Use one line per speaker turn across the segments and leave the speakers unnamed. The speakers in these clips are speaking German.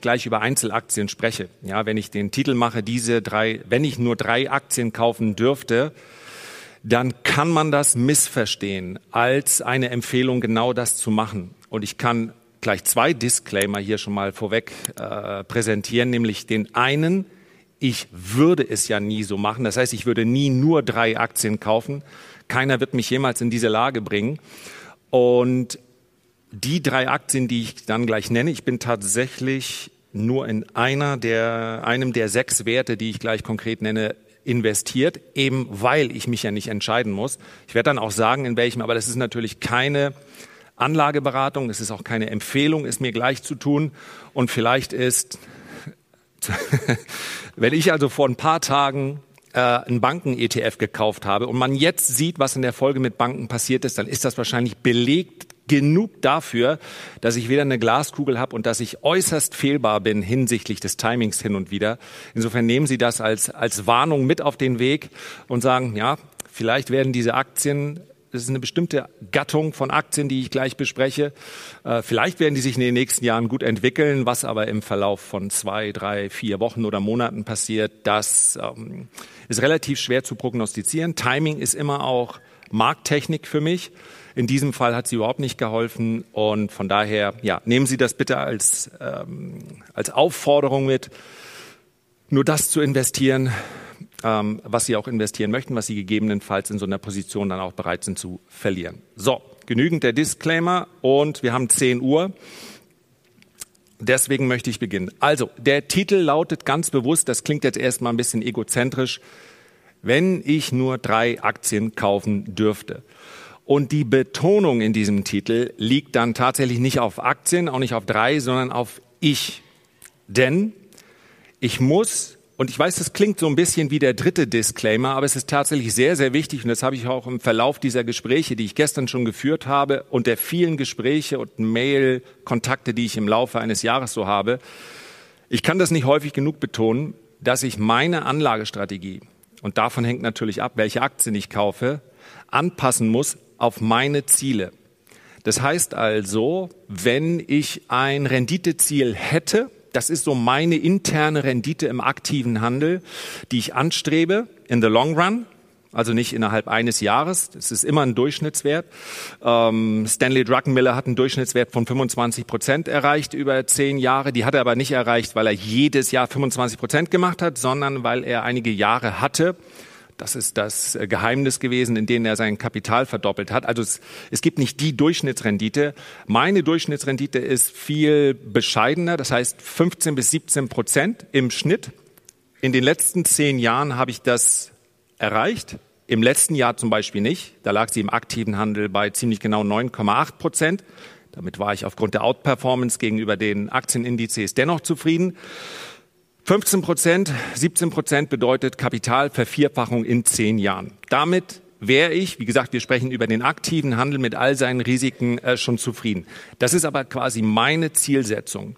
ich gleich über Einzelaktien spreche. Ja, wenn ich den Titel mache, diese drei, wenn ich nur drei Aktien kaufen dürfte, dann kann man das missverstehen als eine Empfehlung, genau das zu machen. Und ich kann gleich zwei Disclaimer hier schon mal vorweg äh, präsentieren, nämlich den einen, ich würde es ja nie so machen. Das heißt, ich würde nie nur drei Aktien kaufen. Keiner wird mich jemals in diese Lage bringen. Und die drei Aktien, die ich dann gleich nenne, ich bin tatsächlich nur in einer der, einem der sechs Werte, die ich gleich konkret nenne, investiert, eben weil ich mich ja nicht entscheiden muss. Ich werde dann auch sagen, in welchem, aber das ist natürlich keine Anlageberatung, es ist auch keine Empfehlung, es mir gleich zu tun. Und vielleicht ist, wenn ich also vor ein paar Tagen äh, einen Banken-ETF gekauft habe und man jetzt sieht, was in der Folge mit Banken passiert ist, dann ist das wahrscheinlich belegt genug dafür, dass ich weder eine Glaskugel habe und dass ich äußerst fehlbar bin hinsichtlich des Timings hin und wieder. Insofern nehmen Sie das als, als Warnung mit auf den Weg und sagen, ja, vielleicht werden diese Aktien das ist eine bestimmte Gattung von Aktien, die ich gleich bespreche. Äh, vielleicht werden die sich in den nächsten Jahren gut entwickeln, was aber im Verlauf von zwei, drei, vier Wochen oder Monaten passiert, das ähm, ist relativ schwer zu prognostizieren. Timing ist immer auch Markttechnik für mich. In diesem Fall hat sie überhaupt nicht geholfen und von daher, ja, nehmen Sie das bitte als, ähm, als Aufforderung mit, nur das zu investieren, ähm, was Sie auch investieren möchten, was Sie gegebenenfalls in so einer Position dann auch bereit sind zu verlieren. So, genügend der Disclaimer und wir haben 10 Uhr. Deswegen möchte ich beginnen. Also, der Titel lautet ganz bewusst, das klingt jetzt erstmal ein bisschen egozentrisch, wenn ich nur drei Aktien kaufen dürfte. Und die Betonung in diesem Titel liegt dann tatsächlich nicht auf Aktien, auch nicht auf drei, sondern auf ich. Denn ich muss, und ich weiß, das klingt so ein bisschen wie der dritte Disclaimer, aber es ist tatsächlich sehr, sehr wichtig, und das habe ich auch im Verlauf dieser Gespräche, die ich gestern schon geführt habe, und der vielen Gespräche und Mail-Kontakte, die ich im Laufe eines Jahres so habe, ich kann das nicht häufig genug betonen, dass ich meine Anlagestrategie, und davon hängt natürlich ab, welche Aktien ich kaufe, anpassen muss auf meine Ziele. Das heißt also, wenn ich ein Renditeziel hätte, das ist so meine interne Rendite im aktiven Handel, die ich anstrebe in the long run, also nicht innerhalb eines Jahres. Das ist immer ein Durchschnittswert. Ähm, Stanley Druckenmiller hat einen Durchschnittswert von 25 Prozent erreicht über zehn Jahre. Die hat er aber nicht erreicht, weil er jedes Jahr 25 Prozent gemacht hat, sondern weil er einige Jahre hatte, das ist das äh, Geheimnis gewesen, in denen er sein Kapital verdoppelt hat. Also es, es gibt nicht die Durchschnittsrendite. Meine Durchschnittsrendite ist viel bescheidener, das heißt 15 bis 17 Prozent im Schnitt. In den letzten zehn Jahren habe ich das erreicht. Im letzten Jahr zum Beispiel nicht. Da lag sie im aktiven Handel bei ziemlich genau 9,8 Prozent. Damit war ich aufgrund der Outperformance gegenüber den Aktienindizes dennoch zufrieden. 15 Prozent, 17 Prozent bedeutet Kapitalvervierfachung in zehn Jahren. Damit wäre ich, wie gesagt, wir sprechen über den aktiven Handel mit all seinen Risiken äh, schon zufrieden. Das ist aber quasi meine Zielsetzung.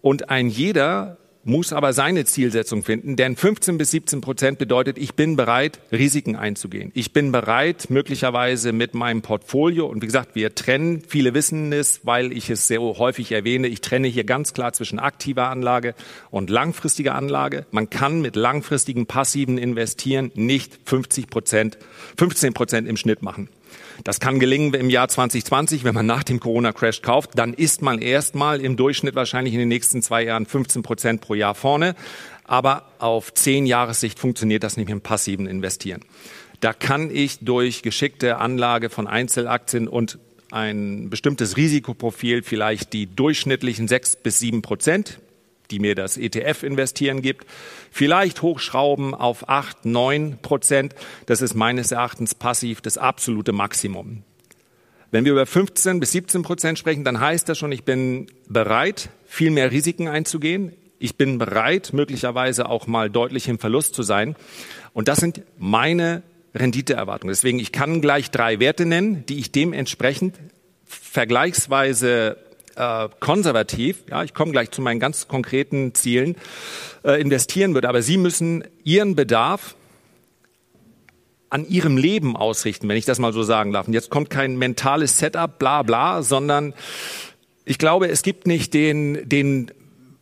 Und ein jeder muss aber seine Zielsetzung finden, denn 15 bis 17 Prozent bedeutet, ich bin bereit, Risiken einzugehen. Ich bin bereit, möglicherweise mit meinem Portfolio, und wie gesagt, wir trennen, viele wissen es, weil ich es sehr häufig erwähne, ich trenne hier ganz klar zwischen aktiver Anlage und langfristiger Anlage. Man kann mit langfristigen passiven Investieren nicht 50 Prozent, 15 Prozent im Schnitt machen. Das kann gelingen im Jahr 2020, wenn man nach dem Corona-Crash kauft, dann ist man erstmal im Durchschnitt wahrscheinlich in den nächsten zwei Jahren 15 Prozent pro Jahr vorne. Aber auf zehn Jahressicht funktioniert das nicht mit dem passiven Investieren. Da kann ich durch geschickte Anlage von Einzelaktien und ein bestimmtes Risikoprofil vielleicht die durchschnittlichen sechs bis sieben Prozent die mir das ETF-Investieren gibt, vielleicht hochschrauben auf acht, neun Prozent. Das ist meines Erachtens passiv das absolute Maximum. Wenn wir über 15 bis 17 Prozent sprechen, dann heißt das schon, ich bin bereit, viel mehr Risiken einzugehen. Ich bin bereit, möglicherweise auch mal deutlich im Verlust zu sein. Und das sind meine Renditeerwartungen. Deswegen, ich kann gleich drei Werte nennen, die ich dementsprechend vergleichsweise äh, konservativ, ja, ich komme gleich zu meinen ganz konkreten Zielen, äh, investieren würde. Aber Sie müssen Ihren Bedarf an Ihrem Leben ausrichten, wenn ich das mal so sagen darf. Und jetzt kommt kein mentales Setup, bla bla, sondern ich glaube, es gibt nicht den, den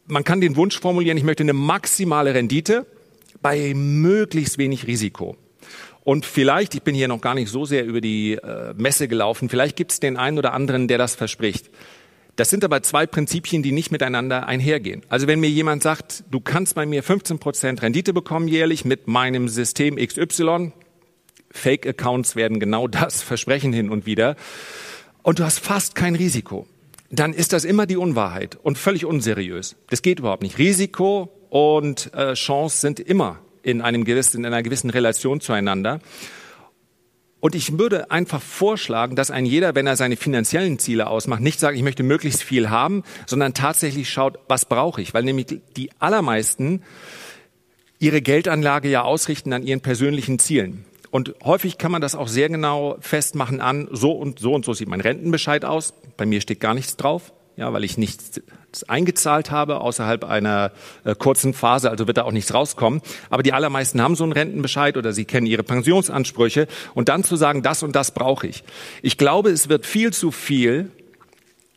man kann den Wunsch formulieren, ich möchte eine maximale Rendite bei möglichst wenig Risiko. Und vielleicht, ich bin hier noch gar nicht so sehr über die äh, Messe gelaufen, vielleicht gibt es den einen oder anderen, der das verspricht. Das sind aber zwei Prinzipien, die nicht miteinander einhergehen. Also wenn mir jemand sagt, du kannst bei mir 15 Prozent Rendite bekommen jährlich mit meinem System XY, Fake-Accounts werden genau das versprechen hin und wieder, und du hast fast kein Risiko, dann ist das immer die Unwahrheit und völlig unseriös. Das geht überhaupt nicht. Risiko und äh, Chance sind immer in, einem gewissen, in einer gewissen Relation zueinander. Und ich würde einfach vorschlagen, dass ein jeder, wenn er seine finanziellen Ziele ausmacht, nicht sagt, ich möchte möglichst viel haben, sondern tatsächlich schaut, was brauche ich? Weil nämlich die allermeisten ihre Geldanlage ja ausrichten an ihren persönlichen Zielen. Und häufig kann man das auch sehr genau festmachen an, so und so und so sieht mein Rentenbescheid aus. Bei mir steht gar nichts drauf ja, weil ich nichts eingezahlt habe außerhalb einer äh, kurzen Phase, also wird da auch nichts rauskommen. Aber die allermeisten haben so einen Rentenbescheid oder sie kennen ihre Pensionsansprüche und dann zu sagen, das und das brauche ich. Ich glaube, es wird viel zu viel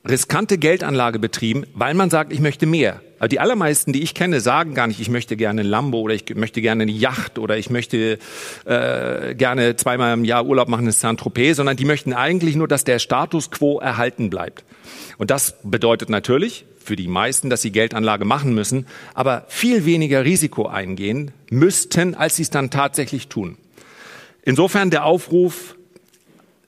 riskante Geldanlage betrieben, weil man sagt, ich möchte mehr. Aber die allermeisten, die ich kenne, sagen gar nicht, ich möchte gerne ein Lambo oder ich möchte gerne eine Yacht oder ich möchte äh, gerne zweimal im Jahr Urlaub machen in Saint-Tropez, sondern die möchten eigentlich nur, dass der Status quo erhalten bleibt. Und das bedeutet natürlich für die meisten, dass sie Geldanlage machen müssen, aber viel weniger Risiko eingehen müssten, als sie es dann tatsächlich tun. Insofern der Aufruf,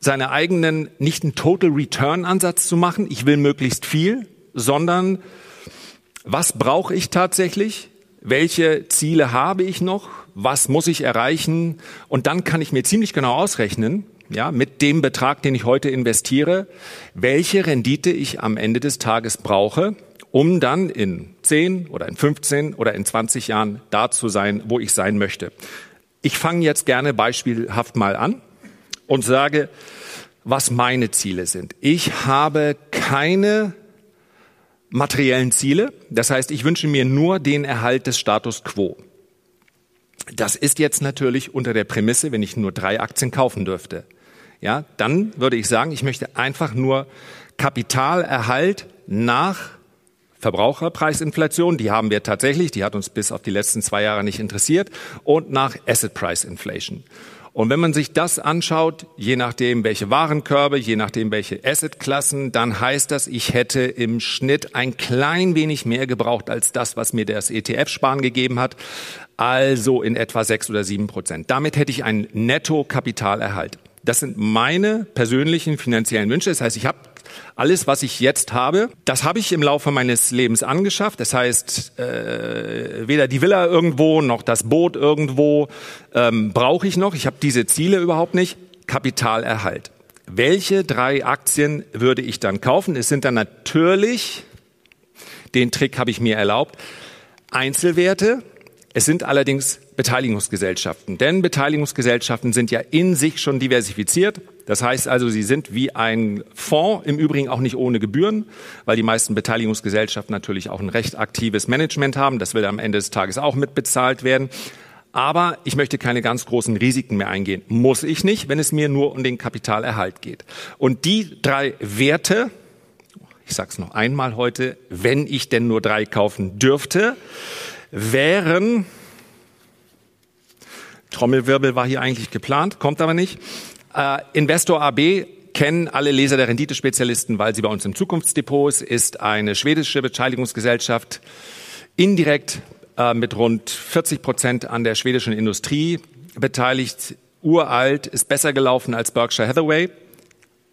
seine eigenen, nicht einen Total Return Ansatz zu machen, ich will möglichst viel, sondern was brauche ich tatsächlich? Welche Ziele habe ich noch? Was muss ich erreichen? Und dann kann ich mir ziemlich genau ausrechnen, ja, mit dem Betrag, den ich heute investiere, welche Rendite ich am Ende des Tages brauche, um dann in 10 oder in 15 oder in 20 Jahren da zu sein, wo ich sein möchte. Ich fange jetzt gerne beispielhaft mal an und sage, was meine Ziele sind. Ich habe keine materiellen Ziele. Das heißt, ich wünsche mir nur den Erhalt des Status quo. Das ist jetzt natürlich unter der Prämisse, wenn ich nur drei Aktien kaufen dürfte. Ja, dann würde ich sagen, ich möchte einfach nur Kapitalerhalt nach Verbraucherpreisinflation, die haben wir tatsächlich, die hat uns bis auf die letzten zwei Jahre nicht interessiert, und nach Asset Price Inflation. Und wenn man sich das anschaut, je nachdem welche Warenkörbe, je nachdem welche Assetklassen, dann heißt das, ich hätte im Schnitt ein klein wenig mehr gebraucht als das, was mir das ETF-Sparen gegeben hat, also in etwa sechs oder sieben Prozent. Damit hätte ich einen Netto-Kapitalerhalt. Das sind meine persönlichen finanziellen Wünsche. Das heißt, ich habe alles, was ich jetzt habe, das habe ich im Laufe meines Lebens angeschafft. Das heißt, äh, weder die Villa irgendwo noch das Boot irgendwo ähm, brauche ich noch. Ich habe diese Ziele überhaupt nicht. Kapitalerhalt. Welche drei Aktien würde ich dann kaufen? Es sind dann natürlich, den Trick habe ich mir erlaubt, Einzelwerte. Es sind allerdings Beteiligungsgesellschaften. Denn Beteiligungsgesellschaften sind ja in sich schon diversifiziert. Das heißt also, sie sind wie ein Fonds, im Übrigen auch nicht ohne Gebühren, weil die meisten Beteiligungsgesellschaften natürlich auch ein recht aktives Management haben. Das will am Ende des Tages auch mitbezahlt werden. Aber ich möchte keine ganz großen Risiken mehr eingehen. Muss ich nicht, wenn es mir nur um den Kapitalerhalt geht. Und die drei Werte, ich sage es noch einmal heute, wenn ich denn nur drei kaufen dürfte, wären Trommelwirbel war hier eigentlich geplant, kommt aber nicht. Äh, Investor AB kennen alle Leser der Renditespezialisten, weil sie bei uns im Zukunftsdepot ist, eine schwedische Beteiligungsgesellschaft, indirekt äh, mit rund 40 Prozent an der schwedischen Industrie beteiligt, uralt, ist besser gelaufen als Berkshire Hathaway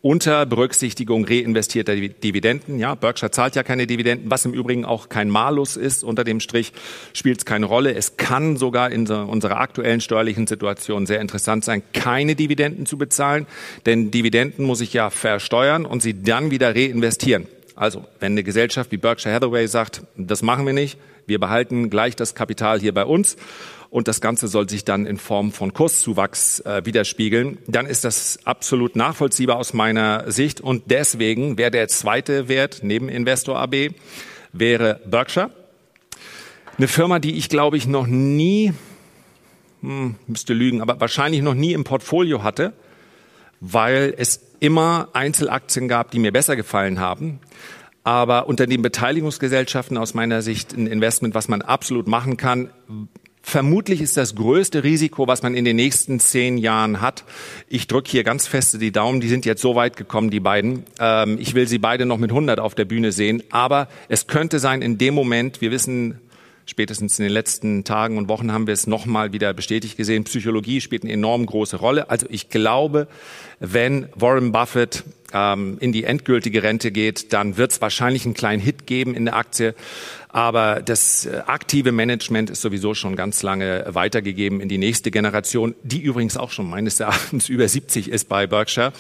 unter Berücksichtigung reinvestierter Dividenden. Ja, Berkshire zahlt ja keine Dividenden, was im Übrigen auch kein Malus ist. Unter dem Strich spielt es keine Rolle. Es kann sogar in unserer aktuellen steuerlichen Situation sehr interessant sein, keine Dividenden zu bezahlen, denn Dividenden muss ich ja versteuern und sie dann wieder reinvestieren. Also, wenn eine Gesellschaft wie Berkshire Hathaway sagt, das machen wir nicht, wir behalten gleich das Kapital hier bei uns und das Ganze soll sich dann in Form von Kurszuwachs äh, widerspiegeln, dann ist das absolut nachvollziehbar aus meiner Sicht und deswegen wäre der zweite Wert neben Investor AB wäre Berkshire. Eine Firma, die ich glaube ich noch nie, hm, müsste lügen, aber wahrscheinlich noch nie im Portfolio hatte, weil es immer Einzelaktien gab, die mir besser gefallen haben. Aber unter den Beteiligungsgesellschaften aus meiner Sicht ein Investment, was man absolut machen kann. Vermutlich ist das größte Risiko, was man in den nächsten zehn Jahren hat. Ich drücke hier ganz feste die Daumen. Die sind jetzt so weit gekommen, die beiden. Ähm, ich will sie beide noch mit 100 auf der Bühne sehen. Aber es könnte sein, in dem Moment, wir wissen, spätestens in den letzten Tagen und Wochen haben wir es nochmal wieder bestätigt gesehen, Psychologie spielt eine enorm große Rolle. Also ich glaube, wenn Warren Buffett ähm, in die endgültige Rente geht, dann wird es wahrscheinlich einen kleinen Hit geben in der Aktie. Aber das äh, aktive Management ist sowieso schon ganz lange weitergegeben in die nächste Generation, die übrigens auch schon meines Erachtens über 70 ist bei Berkshire.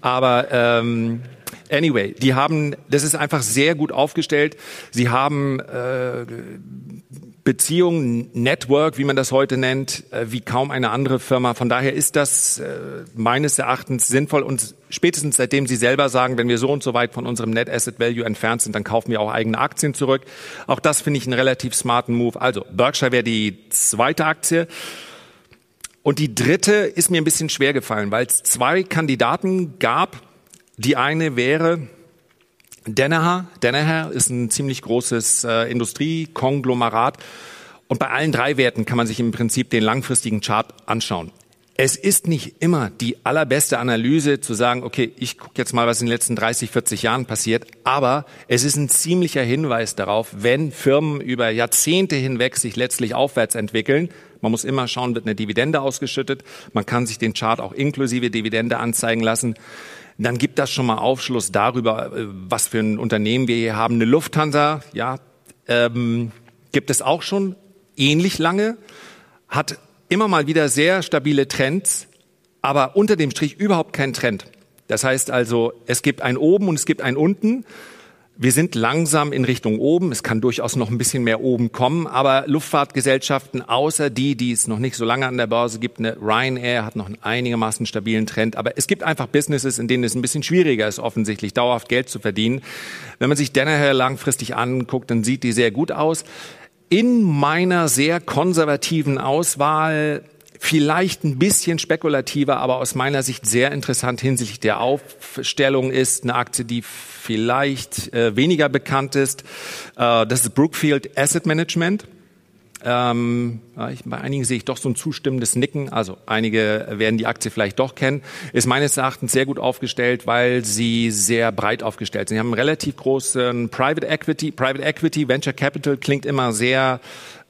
Aber ähm, Anyway, die haben, das ist einfach sehr gut aufgestellt. Sie haben äh, Beziehungen, Network, wie man das heute nennt, äh, wie kaum eine andere Firma. Von daher ist das äh, meines Erachtens sinnvoll und spätestens seitdem Sie selber sagen, wenn wir so und so weit von unserem Net Asset Value entfernt sind, dann kaufen wir auch eigene Aktien zurück. Auch das finde ich einen relativ smarten Move. Also Berkshire wäre die zweite Aktie. Und die dritte ist mir ein bisschen schwer gefallen, weil es zwei Kandidaten gab. Die eine wäre Danaher. Danaher ist ein ziemlich großes äh, Industriekonglomerat. Und bei allen drei Werten kann man sich im Prinzip den langfristigen Chart anschauen. Es ist nicht immer die allerbeste Analyse zu sagen, okay, ich gucke jetzt mal, was in den letzten 30, 40 Jahren passiert, aber es ist ein ziemlicher Hinweis darauf, wenn Firmen über Jahrzehnte hinweg sich letztlich aufwärts entwickeln, man muss immer schauen, wird eine Dividende ausgeschüttet, man kann sich den Chart auch inklusive Dividende anzeigen lassen, dann gibt das schon mal Aufschluss darüber, äh, was für ein Unternehmen wir hier haben. Eine Lufthansa, ja, ähm, gibt es auch schon ähnlich lange, hat immer mal wieder sehr stabile Trends, aber unter dem Strich überhaupt keinen Trend. Das heißt also, es gibt ein oben und es gibt ein unten. Wir sind langsam in Richtung oben. Es kann durchaus noch ein bisschen mehr oben kommen, aber Luftfahrtgesellschaften, außer die, die es noch nicht so lange an der Börse gibt, eine Ryanair hat noch einen einigermaßen stabilen Trend, aber es gibt einfach Businesses, in denen es ein bisschen schwieriger ist, offensichtlich dauerhaft Geld zu verdienen. Wenn man sich Danaher langfristig anguckt, dann sieht die sehr gut aus. In meiner sehr konservativen Auswahl vielleicht ein bisschen spekulativer, aber aus meiner Sicht sehr interessant hinsichtlich der Aufstellung ist eine Aktie, die vielleicht äh, weniger bekannt ist. Äh, das ist Brookfield Asset Management. Ähm, ich, bei einigen sehe ich doch so ein zustimmendes Nicken. Also einige werden die Aktie vielleicht doch kennen. Ist meines Erachtens sehr gut aufgestellt, weil sie sehr breit aufgestellt sind. Sie haben einen relativ großen Private Equity. Private Equity, Venture Capital klingt immer sehr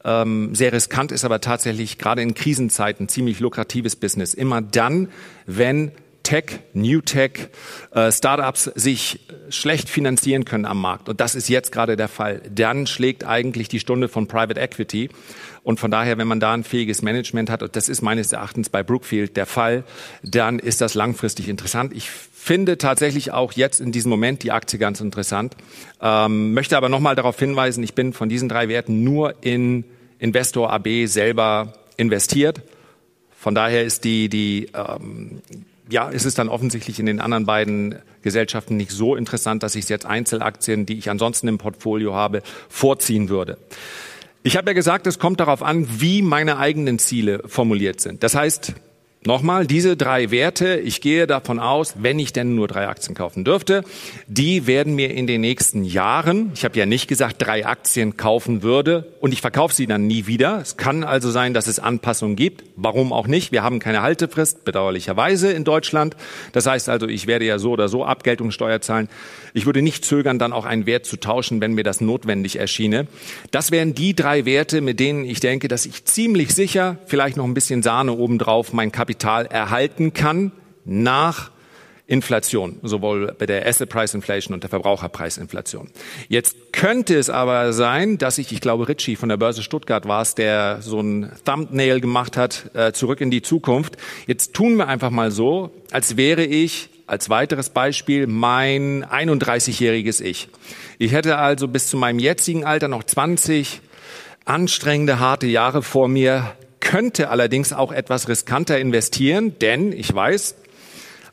ähm, sehr riskant, ist aber tatsächlich gerade in Krisenzeiten ziemlich lukratives Business. Immer dann, wenn Tech, New Tech, äh, Startups sich schlecht finanzieren können am Markt. Und das ist jetzt gerade der Fall. Dann schlägt eigentlich die Stunde von Private Equity. Und von daher, wenn man da ein fähiges Management hat, und das ist meines Erachtens bei Brookfield der Fall, dann ist das langfristig interessant. Ich finde tatsächlich auch jetzt in diesem Moment die Aktie ganz interessant. Ähm, möchte aber nochmal darauf hinweisen, ich bin von diesen drei Werten nur in Investor AB selber investiert. Von daher ist die, die ähm, ja, ist es dann offensichtlich in den anderen beiden Gesellschaften nicht so interessant, dass ich jetzt Einzelaktien, die ich ansonsten im Portfolio habe, vorziehen würde. Ich habe ja gesagt, es kommt darauf an, wie meine eigenen Ziele formuliert sind. Das heißt, Nochmal, diese drei Werte, ich gehe davon aus, wenn ich denn nur drei Aktien kaufen dürfte, die werden mir in den nächsten Jahren, ich habe ja nicht gesagt, drei Aktien kaufen würde und ich verkaufe sie dann nie wieder. Es kann also sein, dass es Anpassungen gibt. Warum auch nicht? Wir haben keine Haltefrist, bedauerlicherweise in Deutschland. Das heißt also, ich werde ja so oder so Abgeltungssteuer zahlen. Ich würde nicht zögern, dann auch einen Wert zu tauschen, wenn mir das notwendig erschiene. Das wären die drei Werte, mit denen ich denke, dass ich ziemlich sicher, vielleicht noch ein bisschen Sahne obendrauf, mein Kapital Kapital erhalten kann nach Inflation, sowohl bei der Asset Price Inflation und der Verbraucherpreisinflation. Jetzt könnte es aber sein, dass ich, ich glaube, Ritchie von der Börse Stuttgart war es, der so ein Thumbnail gemacht hat, äh, zurück in die Zukunft. Jetzt tun wir einfach mal so, als wäre ich als weiteres Beispiel mein 31-jähriges Ich. Ich hätte also bis zu meinem jetzigen Alter noch 20 anstrengende, harte Jahre vor mir, könnte allerdings auch etwas riskanter investieren, denn ich weiß,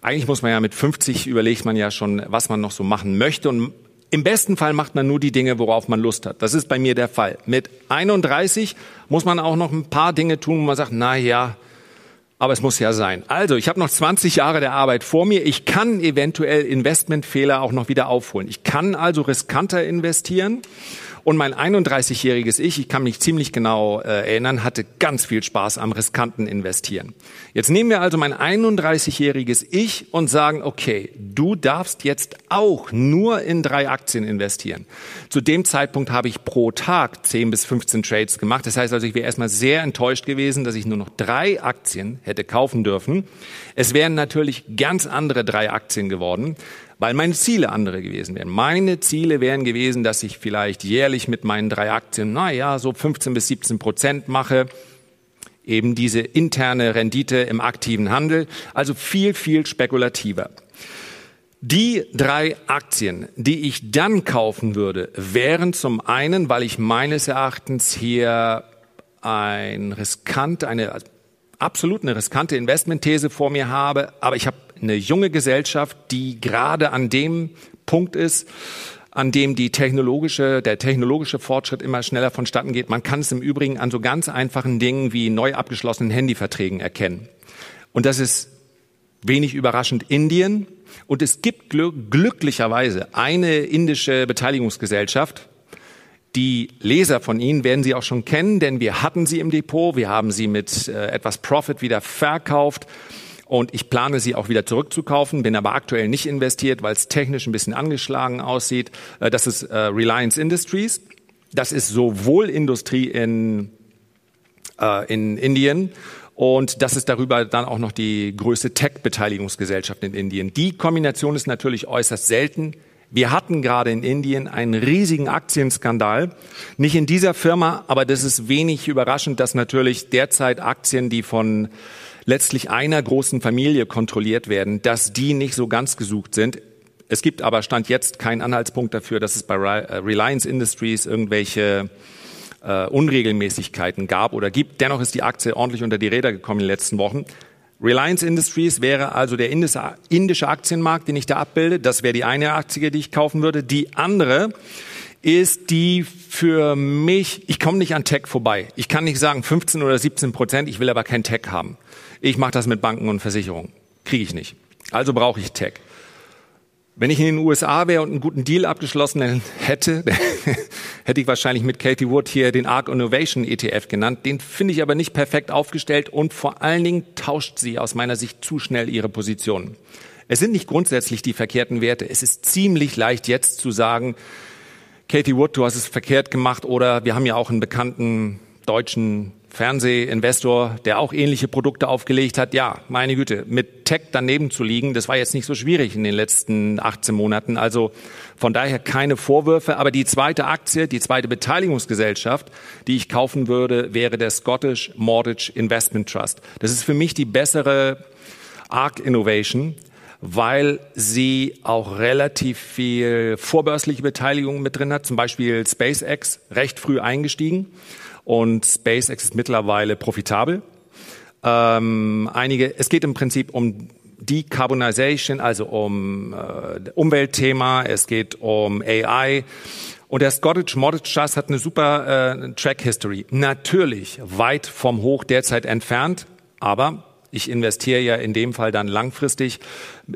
eigentlich muss man ja mit 50 überlegt man ja schon, was man noch so machen möchte und im besten Fall macht man nur die Dinge, worauf man Lust hat. Das ist bei mir der Fall. Mit 31 muss man auch noch ein paar Dinge tun, wo man sagt, na ja, Aber es muss ja sein. Also, ich habe noch 20 Jahre der Arbeit vor mir. Ich kann eventuell Investmentfehler auch noch wieder aufholen. Ich kann also riskanter investieren und mein 31-jähriges Ich, ich kann mich ziemlich genau äh, erinnern, hatte ganz viel Spaß am riskanten Investieren. Jetzt nehmen wir also mein 31-jähriges Ich und sagen, okay, du darfst jetzt auch nur in drei Aktien investieren. Zu dem Zeitpunkt habe ich pro Tag 10 bis 15 Trades gemacht. Das heißt also, ich wäre erstmal sehr enttäuscht gewesen, dass ich nur noch drei Aktien hätte kaufen dürfen. Es wären natürlich ganz andere drei Aktien geworden weil meine Ziele andere gewesen wären. Meine Ziele wären gewesen, dass ich vielleicht jährlich mit meinen drei Aktien, na ja, so 15 bis 17 Prozent mache, eben diese interne Rendite im aktiven Handel, also viel, viel spekulativer. Die drei Aktien, die ich dann kaufen würde, wären zum einen, weil ich meines Erachtens hier ein riskant, eine absolut eine riskante Investmentthese vor mir habe, aber ich habe eine junge Gesellschaft, die gerade an dem Punkt ist, an dem die technologische, der technologische Fortschritt immer schneller vonstatten geht. Man kann es im Übrigen an so ganz einfachen Dingen wie neu abgeschlossenen Handyverträgen erkennen. Und das ist wenig überraschend Indien. Und es gibt glücklicherweise eine indische Beteiligungsgesellschaft, die Leser von Ihnen werden Sie auch schon kennen, denn wir hatten sie im Depot, wir haben sie mit äh, etwas Profit wieder verkauft und ich plane sie auch wieder zurückzukaufen, bin aber aktuell nicht investiert, weil es technisch ein bisschen angeschlagen aussieht. Äh, das ist äh, Reliance Industries. Das ist sowohl Industrie in, äh, in Indien und das ist darüber dann auch noch die größte Tech-Beteiligungsgesellschaft in Indien. Die Kombination ist natürlich äußerst selten. Wir hatten gerade in Indien einen riesigen Aktienskandal. Nicht in dieser Firma, aber das ist wenig überraschend, dass natürlich derzeit Aktien, die von letztlich einer großen Familie kontrolliert werden, dass die nicht so ganz gesucht sind. Es gibt aber Stand jetzt keinen Anhaltspunkt dafür, dass es bei äh, Reliance Industries irgendwelche äh, Unregelmäßigkeiten gab oder gibt. Dennoch ist die Aktie ordentlich unter die Räder gekommen in den letzten Wochen. Reliance Industries wäre also der indische Aktienmarkt, den ich da abbilde. Das wäre die eine Aktie, die ich kaufen würde. Die andere ist die für mich, ich komme nicht an Tech vorbei. Ich kann nicht sagen 15 oder 17 Prozent, ich will aber kein Tech haben. Ich mache das mit Banken und Versicherungen. Kriege ich nicht. Also brauche ich Tech. Wenn ich in den USA wäre und einen guten Deal abgeschlossen hätte, hätte ich wahrscheinlich mit Katie Wood hier den ARC Innovation ETF genannt. Den finde ich aber nicht perfekt aufgestellt und vor allen Dingen tauscht sie aus meiner Sicht zu schnell ihre Positionen. Es sind nicht grundsätzlich die verkehrten Werte. Es ist ziemlich leicht jetzt zu sagen, Katie Wood, du hast es verkehrt gemacht oder wir haben ja auch einen bekannten deutschen Fernsehinvestor, der auch ähnliche Produkte aufgelegt hat, ja, meine Güte, mit Tech daneben zu liegen, das war jetzt nicht so schwierig in den letzten 18 Monaten. Also von daher keine Vorwürfe. Aber die zweite Aktie, die zweite Beteiligungsgesellschaft, die ich kaufen würde, wäre der Scottish Mortgage Investment Trust. Das ist für mich die bessere ARC Innovation, weil sie auch relativ viel vorbörsliche Beteiligung mit drin hat, zum Beispiel SpaceX, recht früh eingestiegen und SpaceX ist mittlerweile profitabel. Ähm, einige, es geht im Prinzip um Decarbonization, also um äh, Umweltthema, es geht um AI. Und der Scottish Mortgage Trust hat eine super äh, Track History. Natürlich weit vom Hoch derzeit entfernt, aber ich investiere ja in dem Fall dann langfristig.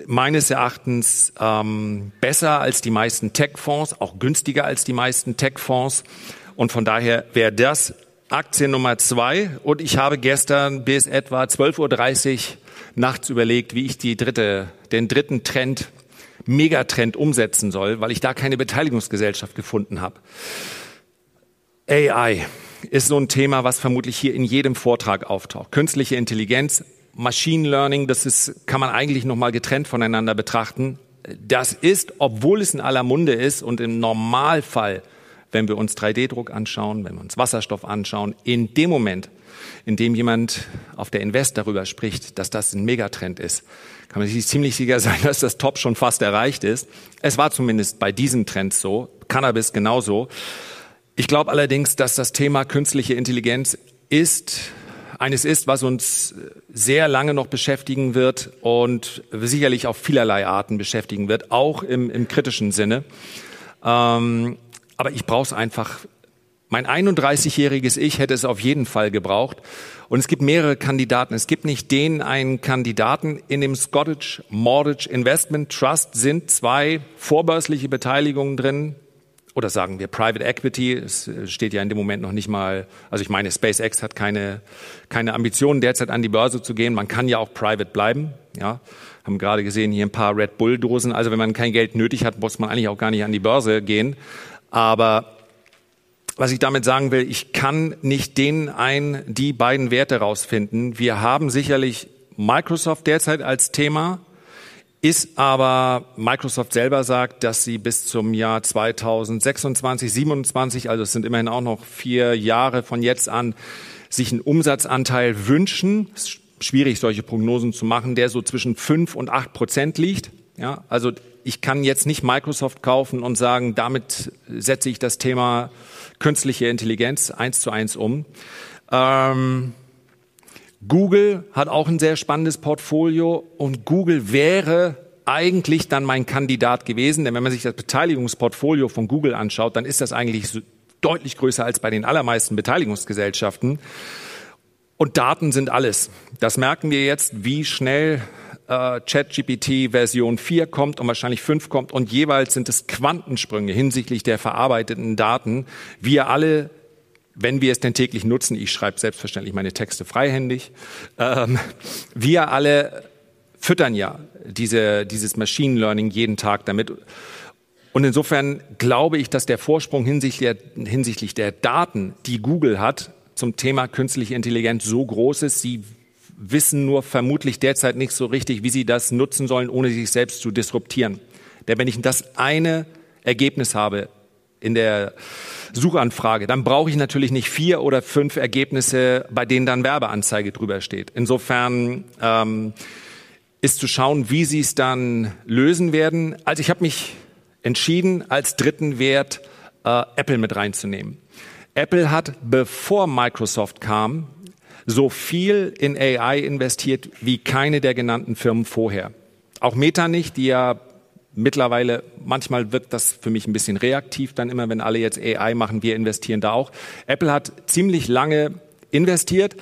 Meines Erachtens ähm, besser als die meisten Tech-Fonds, auch günstiger als die meisten Tech-Fonds. Und von daher wäre das Aktie Nummer zwei. Und ich habe gestern bis etwa 12.30 Uhr nachts überlegt, wie ich die dritte, den dritten Trend, Megatrend umsetzen soll, weil ich da keine Beteiligungsgesellschaft gefunden habe. AI ist so ein Thema, was vermutlich hier in jedem Vortrag auftaucht. Künstliche Intelligenz, Machine Learning, das ist, kann man eigentlich nochmal getrennt voneinander betrachten. Das ist, obwohl es in aller Munde ist und im Normalfall wenn wir uns 3D-Druck anschauen, wenn wir uns Wasserstoff anschauen, in dem Moment, in dem jemand auf der Invest darüber spricht, dass das ein Megatrend ist, kann man sich ziemlich sicher sein, dass das Top schon fast erreicht ist. Es war zumindest bei diesen Trends so, Cannabis genauso. Ich glaube allerdings, dass das Thema künstliche Intelligenz ist eines ist, was uns sehr lange noch beschäftigen wird und sicherlich auf vielerlei Arten beschäftigen wird, auch im, im kritischen Sinne. Ähm, aber ich brauche es einfach Mein 31-jähriges Ich hätte es auf jeden Fall gebraucht. Und es gibt mehrere Kandidaten. Es gibt nicht den einen Kandidaten. In dem Scottish Mortgage Investment Trust sind zwei vorbörsliche Beteiligungen drin. Oder sagen wir Private Equity. Es steht ja in dem Moment noch nicht mal, also ich meine, SpaceX hat keine, keine Ambitionen derzeit an die Börse zu gehen. Man kann ja auch private bleiben. Ja, haben gerade gesehen hier ein paar Red Bull Dosen. Also wenn man kein Geld nötig hat, muss man eigentlich auch gar nicht an die Börse gehen. Aber was ich damit sagen will, ich kann nicht den ein, die beiden Werte rausfinden. Wir haben sicherlich Microsoft derzeit als Thema, ist aber Microsoft selber sagt, dass sie bis zum Jahr 2026, 27, also es sind immerhin auch noch vier Jahre von jetzt an, sich einen Umsatzanteil wünschen. Es ist schwierig, solche Prognosen zu machen, der so zwischen fünf und acht Prozent liegt. Ja, also ich kann jetzt nicht Microsoft kaufen und sagen, damit setze ich das Thema künstliche Intelligenz eins zu eins um. Ähm, Google hat auch ein sehr spannendes Portfolio und Google wäre eigentlich dann mein Kandidat gewesen, denn wenn man sich das Beteiligungsportfolio von Google anschaut, dann ist das eigentlich so deutlich größer als bei den allermeisten Beteiligungsgesellschaften. Und Daten sind alles. Das merken wir jetzt, wie schnell äh, ChatGPT Version 4 kommt und wahrscheinlich 5 kommt und jeweils sind es Quantensprünge hinsichtlich der verarbeiteten Daten. Wir alle wenn wir es denn täglich nutzen, ich schreibe selbstverständlich meine Texte freihändig, ähm, wir alle füttern ja diese, dieses Machine Learning jeden Tag damit. Und insofern glaube ich, dass der Vorsprung hinsichtlich der, hinsichtlich der Daten, die Google hat, zum Thema künstliche Intelligenz so groß ist. Sie wissen nur vermutlich derzeit nicht so richtig, wie sie das nutzen sollen, ohne sich selbst zu disruptieren. Denn wenn ich das eine Ergebnis habe in der Suchanfrage, dann brauche ich natürlich nicht vier oder fünf Ergebnisse, bei denen dann Werbeanzeige drüber steht. Insofern ähm, ist zu schauen, wie sie es dann lösen werden. Also ich habe mich entschieden, als dritten Wert äh, Apple mit reinzunehmen. Apple hat, bevor Microsoft kam, so viel in AI investiert wie keine der genannten Firmen vorher. Auch Meta nicht, die ja mittlerweile, manchmal wirkt das für mich ein bisschen reaktiv, dann immer, wenn alle jetzt AI machen, wir investieren da auch. Apple hat ziemlich lange investiert,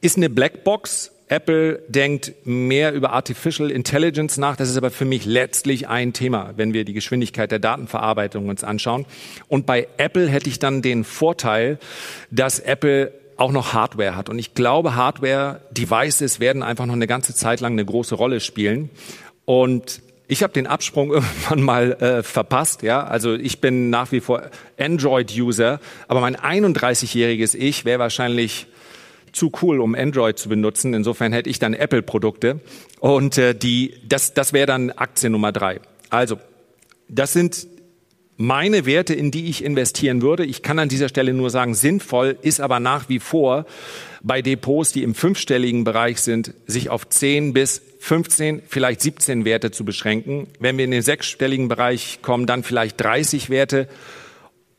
ist eine Blackbox. Apple denkt mehr über Artificial Intelligence nach. Das ist aber für mich letztlich ein Thema, wenn wir die Geschwindigkeit der Datenverarbeitung uns anschauen. Und bei Apple hätte ich dann den Vorteil, dass Apple auch noch Hardware hat. Und ich glaube, Hardware-Devices werden einfach noch eine ganze Zeit lang eine große Rolle spielen. Und ich habe den Absprung irgendwann mal äh, verpasst, ja. Also ich bin nach wie vor Android-User, aber mein 31-jähriges Ich wäre wahrscheinlich zu cool, um Android zu benutzen. Insofern hätte ich dann Apple-Produkte und äh, die, das, das wäre dann Aktie Nummer drei. Also das sind meine Werte, in die ich investieren würde. Ich kann an dieser Stelle nur sagen, sinnvoll ist aber nach wie vor bei Depots, die im fünfstelligen Bereich sind, sich auf 10 bis 15, vielleicht 17 Werte zu beschränken. Wenn wir in den sechsstelligen Bereich kommen, dann vielleicht 30 Werte.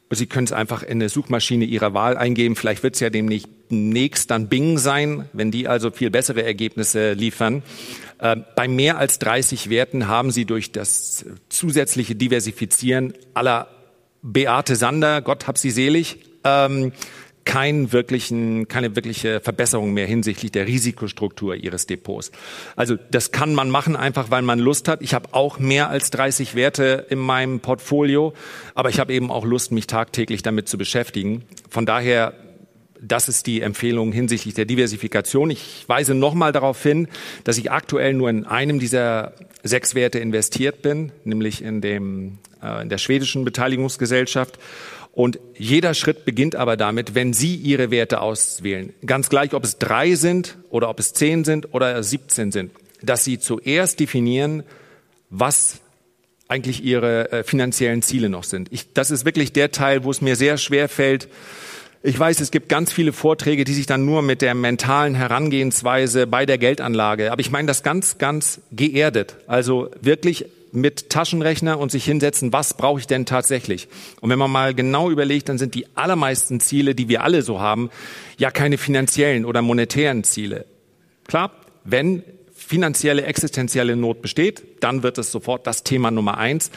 Sie können es einfach in eine Suchmaschine Ihrer Wahl eingeben. Vielleicht wird es ja demnächst dann Bing sein, wenn die also viel bessere Ergebnisse liefern. Ähm, bei mehr als 30 Werten haben Sie durch das zusätzliche Diversifizieren aller Beate Sander, Gott hab sie selig, ähm, keinen wirklichen, keine wirkliche Verbesserung mehr hinsichtlich der Risikostruktur Ihres Depots. Also das kann man machen, einfach weil man Lust hat. Ich habe auch mehr als 30 Werte in meinem Portfolio, aber ich habe eben auch Lust, mich tagtäglich damit zu beschäftigen. Von daher das ist die Empfehlung hinsichtlich der Diversifikation. Ich weise nochmal darauf hin, dass ich aktuell nur in einem dieser sechs Werte investiert bin, nämlich in, dem, äh, in der schwedischen Beteiligungsgesellschaft. Und jeder Schritt beginnt aber damit, wenn Sie Ihre Werte auswählen, ganz gleich, ob es drei sind oder ob es zehn sind oder 17 sind, dass Sie zuerst definieren, was eigentlich Ihre äh, finanziellen Ziele noch sind. Ich, das ist wirklich der Teil, wo es mir sehr schwer fällt, ich weiß, es gibt ganz viele Vorträge, die sich dann nur mit der mentalen Herangehensweise bei der Geldanlage, aber ich meine das ganz, ganz geerdet. Also wirklich mit Taschenrechner und sich hinsetzen, was brauche ich denn tatsächlich? Und wenn man mal genau überlegt, dann sind die allermeisten Ziele, die wir alle so haben, ja keine finanziellen oder monetären Ziele. Klar, wenn finanzielle, existenzielle Not besteht, dann wird es sofort das Thema Nummer eins.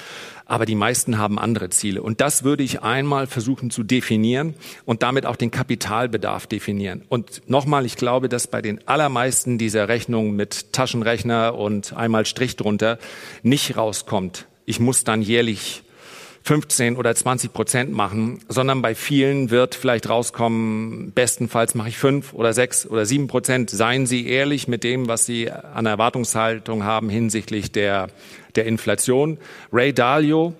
Aber die meisten haben andere Ziele. Und das würde ich einmal versuchen zu definieren und damit auch den Kapitalbedarf definieren. Und nochmal, ich glaube, dass bei den allermeisten dieser Rechnungen mit Taschenrechner und einmal Strich drunter nicht rauskommt. Ich muss dann jährlich 15 oder 20 Prozent machen, sondern bei vielen wird vielleicht rauskommen, bestenfalls mache ich fünf oder sechs oder sieben Prozent. Seien Sie ehrlich mit dem, was Sie an Erwartungshaltung haben hinsichtlich der, der Inflation. Ray Dalio,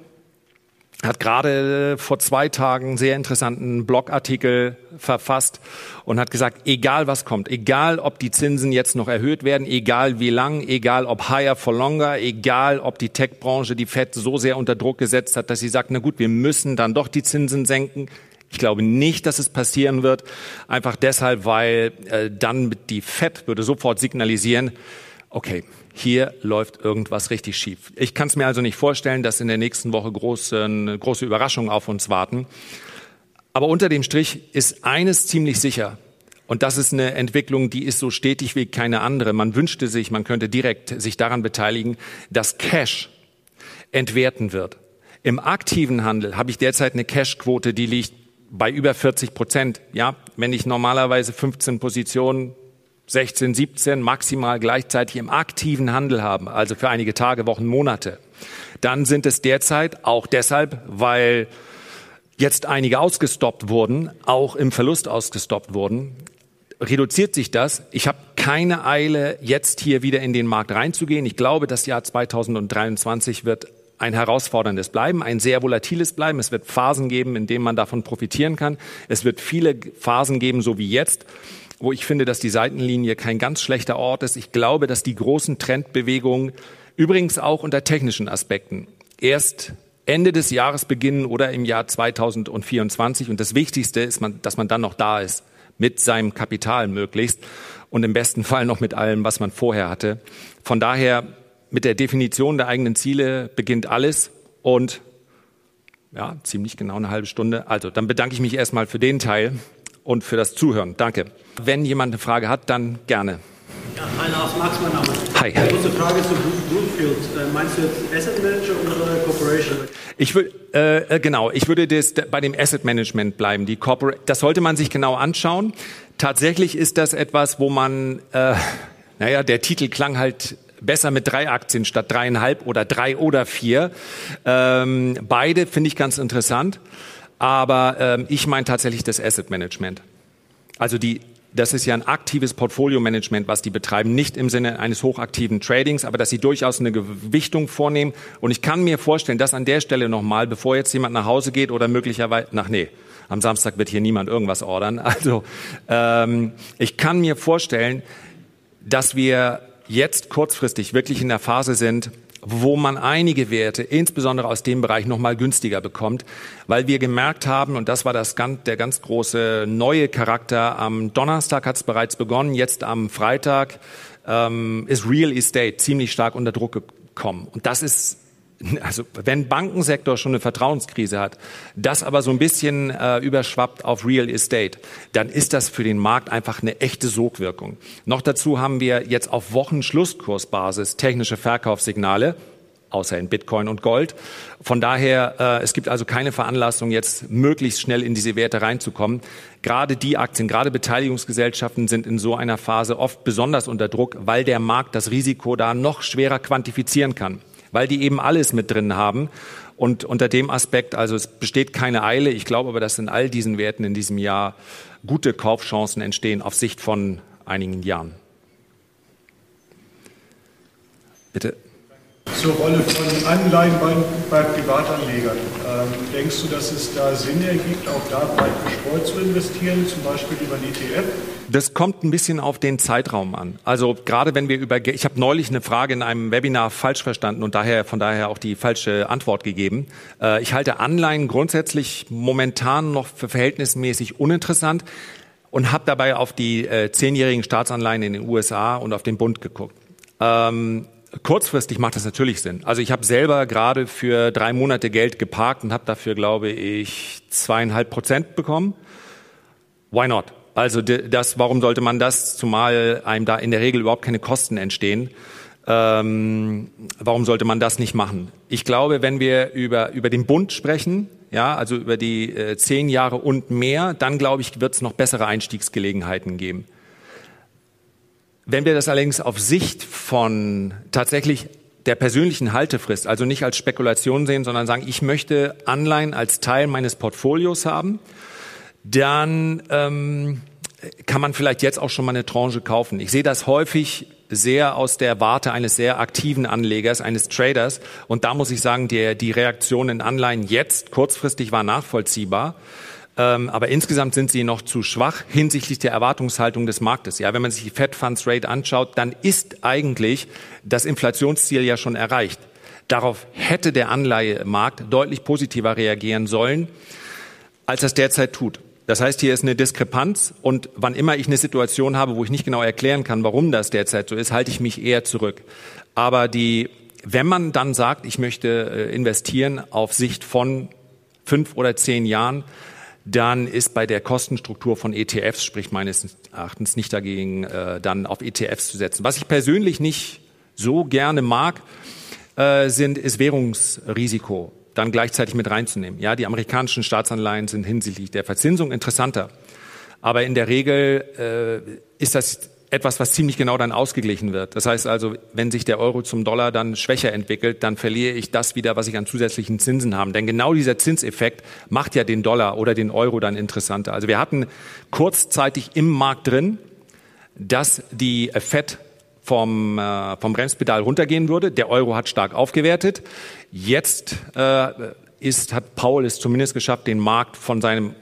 hat gerade vor zwei Tagen einen sehr interessanten Blogartikel verfasst und hat gesagt, egal was kommt, egal ob die Zinsen jetzt noch erhöht werden, egal wie lang, egal ob higher for longer, egal ob die Tech-Branche die FED so sehr unter Druck gesetzt hat, dass sie sagt, na gut, wir müssen dann doch die Zinsen senken. Ich glaube nicht, dass es passieren wird, einfach deshalb, weil äh, dann die FED würde sofort signalisieren, okay, hier läuft irgendwas richtig schief. Ich kann es mir also nicht vorstellen, dass in der nächsten Woche große, große Überraschungen auf uns warten. Aber unter dem Strich ist eines ziemlich sicher. Und das ist eine Entwicklung, die ist so stetig wie keine andere. Man wünschte sich, man könnte direkt sich daran beteiligen, dass Cash entwerten wird. Im aktiven Handel habe ich derzeit eine Cash-Quote, die liegt bei über 40 Prozent. Ja, wenn ich normalerweise 15 Positionen 16, 17 maximal gleichzeitig im aktiven Handel haben, also für einige Tage, Wochen, Monate, dann sind es derzeit auch deshalb, weil jetzt einige ausgestoppt wurden, auch im Verlust ausgestoppt wurden, reduziert sich das. Ich habe keine Eile, jetzt hier wieder in den Markt reinzugehen. Ich glaube, das Jahr 2023 wird ein herausforderndes bleiben, ein sehr volatiles bleiben. Es wird Phasen geben, in denen man davon profitieren kann. Es wird viele Phasen geben, so wie jetzt, wo ich finde, dass die Seitenlinie kein ganz schlechter Ort ist. Ich glaube, dass die großen Trendbewegungen übrigens auch unter technischen Aspekten erst Ende des Jahres beginnen oder im Jahr 2024. Und das Wichtigste ist, dass man dann noch da ist mit seinem Kapital möglichst und im besten Fall noch mit allem, was man vorher hatte. Von daher mit der Definition der eigenen Ziele beginnt alles und ja, ziemlich genau eine halbe Stunde. Also, dann bedanke ich mich erstmal für den Teil und für das Zuhören. Danke. Wenn jemand eine Frage hat, dann gerne.
Ja, hi Lars, Max, mein Name.
Hi.
Eine kurze Frage zu Bluefield. Äh, meinst du jetzt Asset Manager oder Corporation?
Ich würde äh, äh, genau, ich würde das bei dem Asset Management bleiben. Die Corporate, das sollte man sich genau anschauen. Tatsächlich ist das etwas, wo man, äh, naja, der Titel klang halt besser mit drei Aktien statt dreieinhalb oder drei oder vier. Ähm, beide finde ich ganz interessant. Aber ähm, ich meine tatsächlich das Asset Management. Also die, das ist ja ein aktives Portfolio-Management, was die betreiben, nicht im Sinne eines hochaktiven Tradings, aber dass sie durchaus eine Gewichtung vornehmen. Und ich kann mir vorstellen, dass an der Stelle nochmal, bevor jetzt jemand nach Hause geht oder möglicherweise, nach nee, am Samstag wird hier niemand irgendwas ordern. Also ähm, ich kann mir vorstellen, dass wir jetzt kurzfristig wirklich in der Phase sind, wo man einige Werte, insbesondere aus dem Bereich, nochmal günstiger bekommt, weil wir gemerkt haben, und das war das, der ganz große neue Charakter, am Donnerstag hat es bereits begonnen, jetzt am Freitag ähm, ist Real Estate ziemlich stark unter Druck gekommen. Und das ist also wenn Bankensektor schon eine Vertrauenskrise hat, das aber so ein bisschen äh, überschwappt auf Real Estate, dann ist das für den Markt einfach eine echte Sogwirkung. Noch dazu haben wir jetzt auf Wochenschlusskursbasis technische Verkaufssignale, außer in Bitcoin und Gold. Von daher, äh, es gibt also keine Veranlassung, jetzt möglichst schnell in diese Werte reinzukommen. Gerade die Aktien, gerade Beteiligungsgesellschaften sind in so einer Phase oft besonders unter Druck, weil der Markt das Risiko da noch schwerer quantifizieren kann weil die eben alles mit drin haben. Und unter dem Aspekt, also es besteht keine Eile. Ich glaube aber, dass in all diesen Werten in diesem Jahr gute Kaufchancen entstehen auf Sicht von einigen Jahren. Bitte.
Zur Rolle von Anleihen bei, bei Privatanlegern. Ähm, denkst du, dass es da Sinn ergibt, auch da breit gestreut zu investieren, zum Beispiel über einen ETF?
Das kommt ein bisschen auf den Zeitraum an. Also gerade wenn wir über, ich habe neulich eine Frage in einem Webinar falsch verstanden und daher von daher auch die falsche Antwort gegeben. Äh, ich halte Anleihen grundsätzlich momentan noch für verhältnismäßig uninteressant und habe dabei auf die äh, zehnjährigen Staatsanleihen in den USA und auf den Bund geguckt. Ähm, kurzfristig macht das natürlich Sinn. Also ich habe selber gerade für drei Monate Geld geparkt und habe dafür, glaube ich, zweieinhalb Prozent bekommen. Why not? Also das, warum sollte man das, zumal einem da in der Regel überhaupt keine Kosten entstehen? Ähm, warum sollte man das nicht machen? Ich glaube, wenn wir über, über den Bund sprechen, ja, also über die äh, zehn Jahre und mehr, dann glaube ich, wird es noch bessere Einstiegsgelegenheiten geben. Wenn wir das allerdings auf Sicht von tatsächlich der persönlichen Haltefrist, also nicht als Spekulation sehen, sondern sagen, ich möchte Anleihen als Teil meines Portfolios haben, dann ähm, kann man vielleicht jetzt auch schon mal eine Tranche kaufen. Ich sehe das häufig sehr aus der Warte eines sehr aktiven Anlegers, eines Traders. Und da muss ich sagen, die, die Reaktion in Anleihen jetzt kurzfristig war nachvollziehbar. Ähm, aber insgesamt sind sie noch zu schwach hinsichtlich der Erwartungshaltung des Marktes. Ja, wenn man sich die Fed Funds Rate anschaut, dann ist eigentlich das Inflationsziel ja schon erreicht. Darauf hätte der Anleihemarkt deutlich positiver reagieren sollen, als das derzeit tut. Das heißt, hier ist eine Diskrepanz und wann immer ich eine Situation habe, wo ich nicht genau erklären kann, warum das derzeit so ist, halte ich mich eher zurück. Aber die, wenn man dann sagt, ich möchte äh, investieren auf Sicht von fünf oder zehn Jahren, dann ist bei der Kostenstruktur von ETFs, sprich meines Erachtens nicht dagegen, äh, dann auf ETFs zu setzen. Was ich persönlich nicht so gerne mag, äh, sind, ist Währungsrisiko dann gleichzeitig mit reinzunehmen. Ja, die amerikanischen Staatsanleihen sind hinsichtlich der Verzinsung interessanter. Aber in der Regel äh, ist das etwas, was ziemlich genau dann ausgeglichen wird. Das heißt also, wenn sich der Euro zum Dollar dann schwächer entwickelt, dann verliere ich das wieder, was ich an zusätzlichen Zinsen habe. Denn genau dieser Zinseffekt macht ja den Dollar oder den Euro dann interessanter. Also wir hatten kurzzeitig im Markt drin, dass die Fed vom, äh, vom Bremspedal runtergehen würde. Der Euro hat stark aufgewertet. Jetzt äh, ist, hat Paul es zumindest geschafft, den Markt von seinem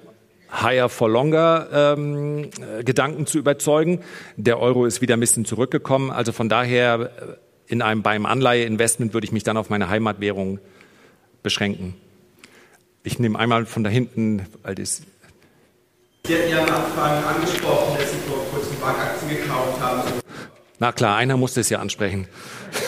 Higher for Longer ähm, äh, Gedanken zu überzeugen. Der Euro ist wieder ein bisschen zurückgekommen. Also von daher äh, in einem, beim Anleiheinvestment würde ich mich dann auf meine Heimatwährung beschränken. Ich nehme einmal von da hinten, weil das
Sie hatten ja Anfang angesprochen, dass Sie vor kurzem Bankaktien gekauft haben.
Na klar, einer musste es ja ansprechen.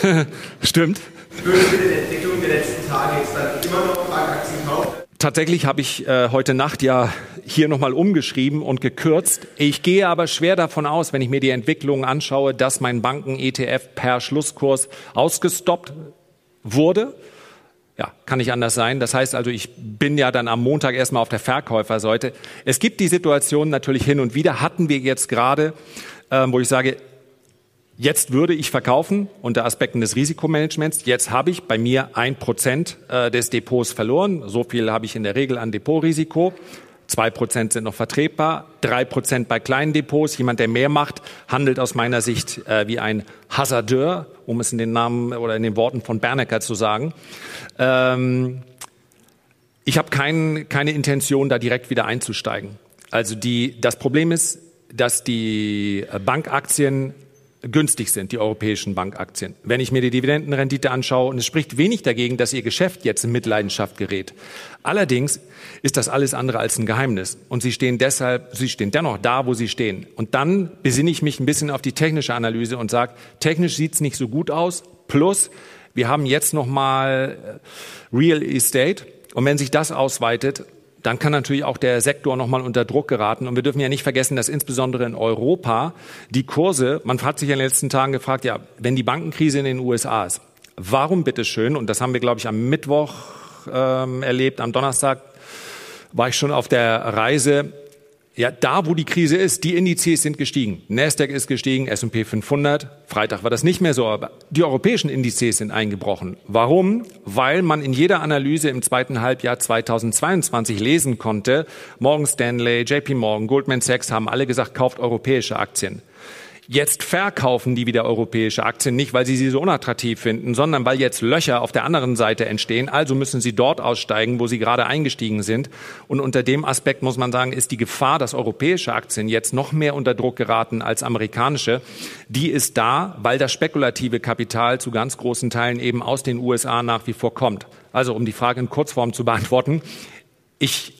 Stimmt.
Würden Sie die Entwicklung der letzten Tage jetzt dann immer noch Bankaktien kaufen?
Tatsächlich habe ich äh, heute Nacht ja hier nochmal umgeschrieben und gekürzt. Ich gehe aber schwer davon aus, wenn ich mir die Entwicklungen anschaue, dass mein Banken-ETF per Schlusskurs ausgestoppt wurde. Ja, kann nicht anders sein. Das heißt also, ich bin ja dann am Montag erstmal auf der Verkäuferseite. Es gibt die Situation natürlich hin und wieder, hatten wir jetzt gerade, äh, wo ich sage, Jetzt würde ich verkaufen unter Aspekten des Risikomanagements. Jetzt habe ich bei mir ein Prozent äh, des Depots verloren. So viel habe ich in der Regel an Depotrisiko. Zwei Prozent sind noch vertretbar. Drei Prozent bei kleinen Depots. Jemand, der mehr macht, handelt aus meiner Sicht äh, wie ein Hasardeur, um es in den Namen oder in den Worten von Bernecker zu sagen. Ähm, ich habe kein, keine Intention, da direkt wieder einzusteigen. Also die, das Problem ist, dass die Bankaktien günstig sind, die europäischen Bankaktien. Wenn ich mir die Dividendenrendite anschaue, und es spricht wenig dagegen, dass ihr Geschäft jetzt in Mitleidenschaft gerät. Allerdings ist das alles andere als ein Geheimnis. Und sie stehen deshalb, sie stehen dennoch da, wo sie stehen. Und dann besinne ich mich ein bisschen auf die technische Analyse und sage, technisch sieht's nicht so gut aus. Plus, wir haben jetzt nochmal äh, Real Estate. Und wenn sich das ausweitet, dann kann natürlich auch der Sektor nochmal unter Druck geraten. Und wir dürfen ja nicht vergessen, dass insbesondere in Europa die Kurse, man hat sich in den letzten Tagen gefragt, ja, wenn die Bankenkrise in den USA ist, warum bitteschön, und das haben wir, glaube ich, am Mittwoch ähm, erlebt, am Donnerstag war ich schon auf der Reise, ja, da, wo die Krise ist, die Indizes sind gestiegen. Nasdaq ist gestiegen, S&P 500. Freitag war das nicht mehr so, aber die europäischen Indizes sind eingebrochen. Warum? Weil man in jeder Analyse im zweiten Halbjahr 2022 lesen konnte, Morgan Stanley, JP Morgan, Goldman Sachs haben alle gesagt, kauft europäische Aktien. Jetzt verkaufen die wieder europäische Aktien, nicht weil sie sie so unattraktiv finden, sondern weil jetzt Löcher auf der anderen Seite entstehen. Also müssen sie dort aussteigen, wo sie gerade eingestiegen sind. Und unter dem Aspekt muss man sagen, ist die Gefahr, dass europäische Aktien jetzt noch mehr unter Druck geraten als amerikanische, die ist da, weil das spekulative Kapital zu ganz großen Teilen eben aus den USA nach wie vor kommt. Also um die Frage in Kurzform zu beantworten, ich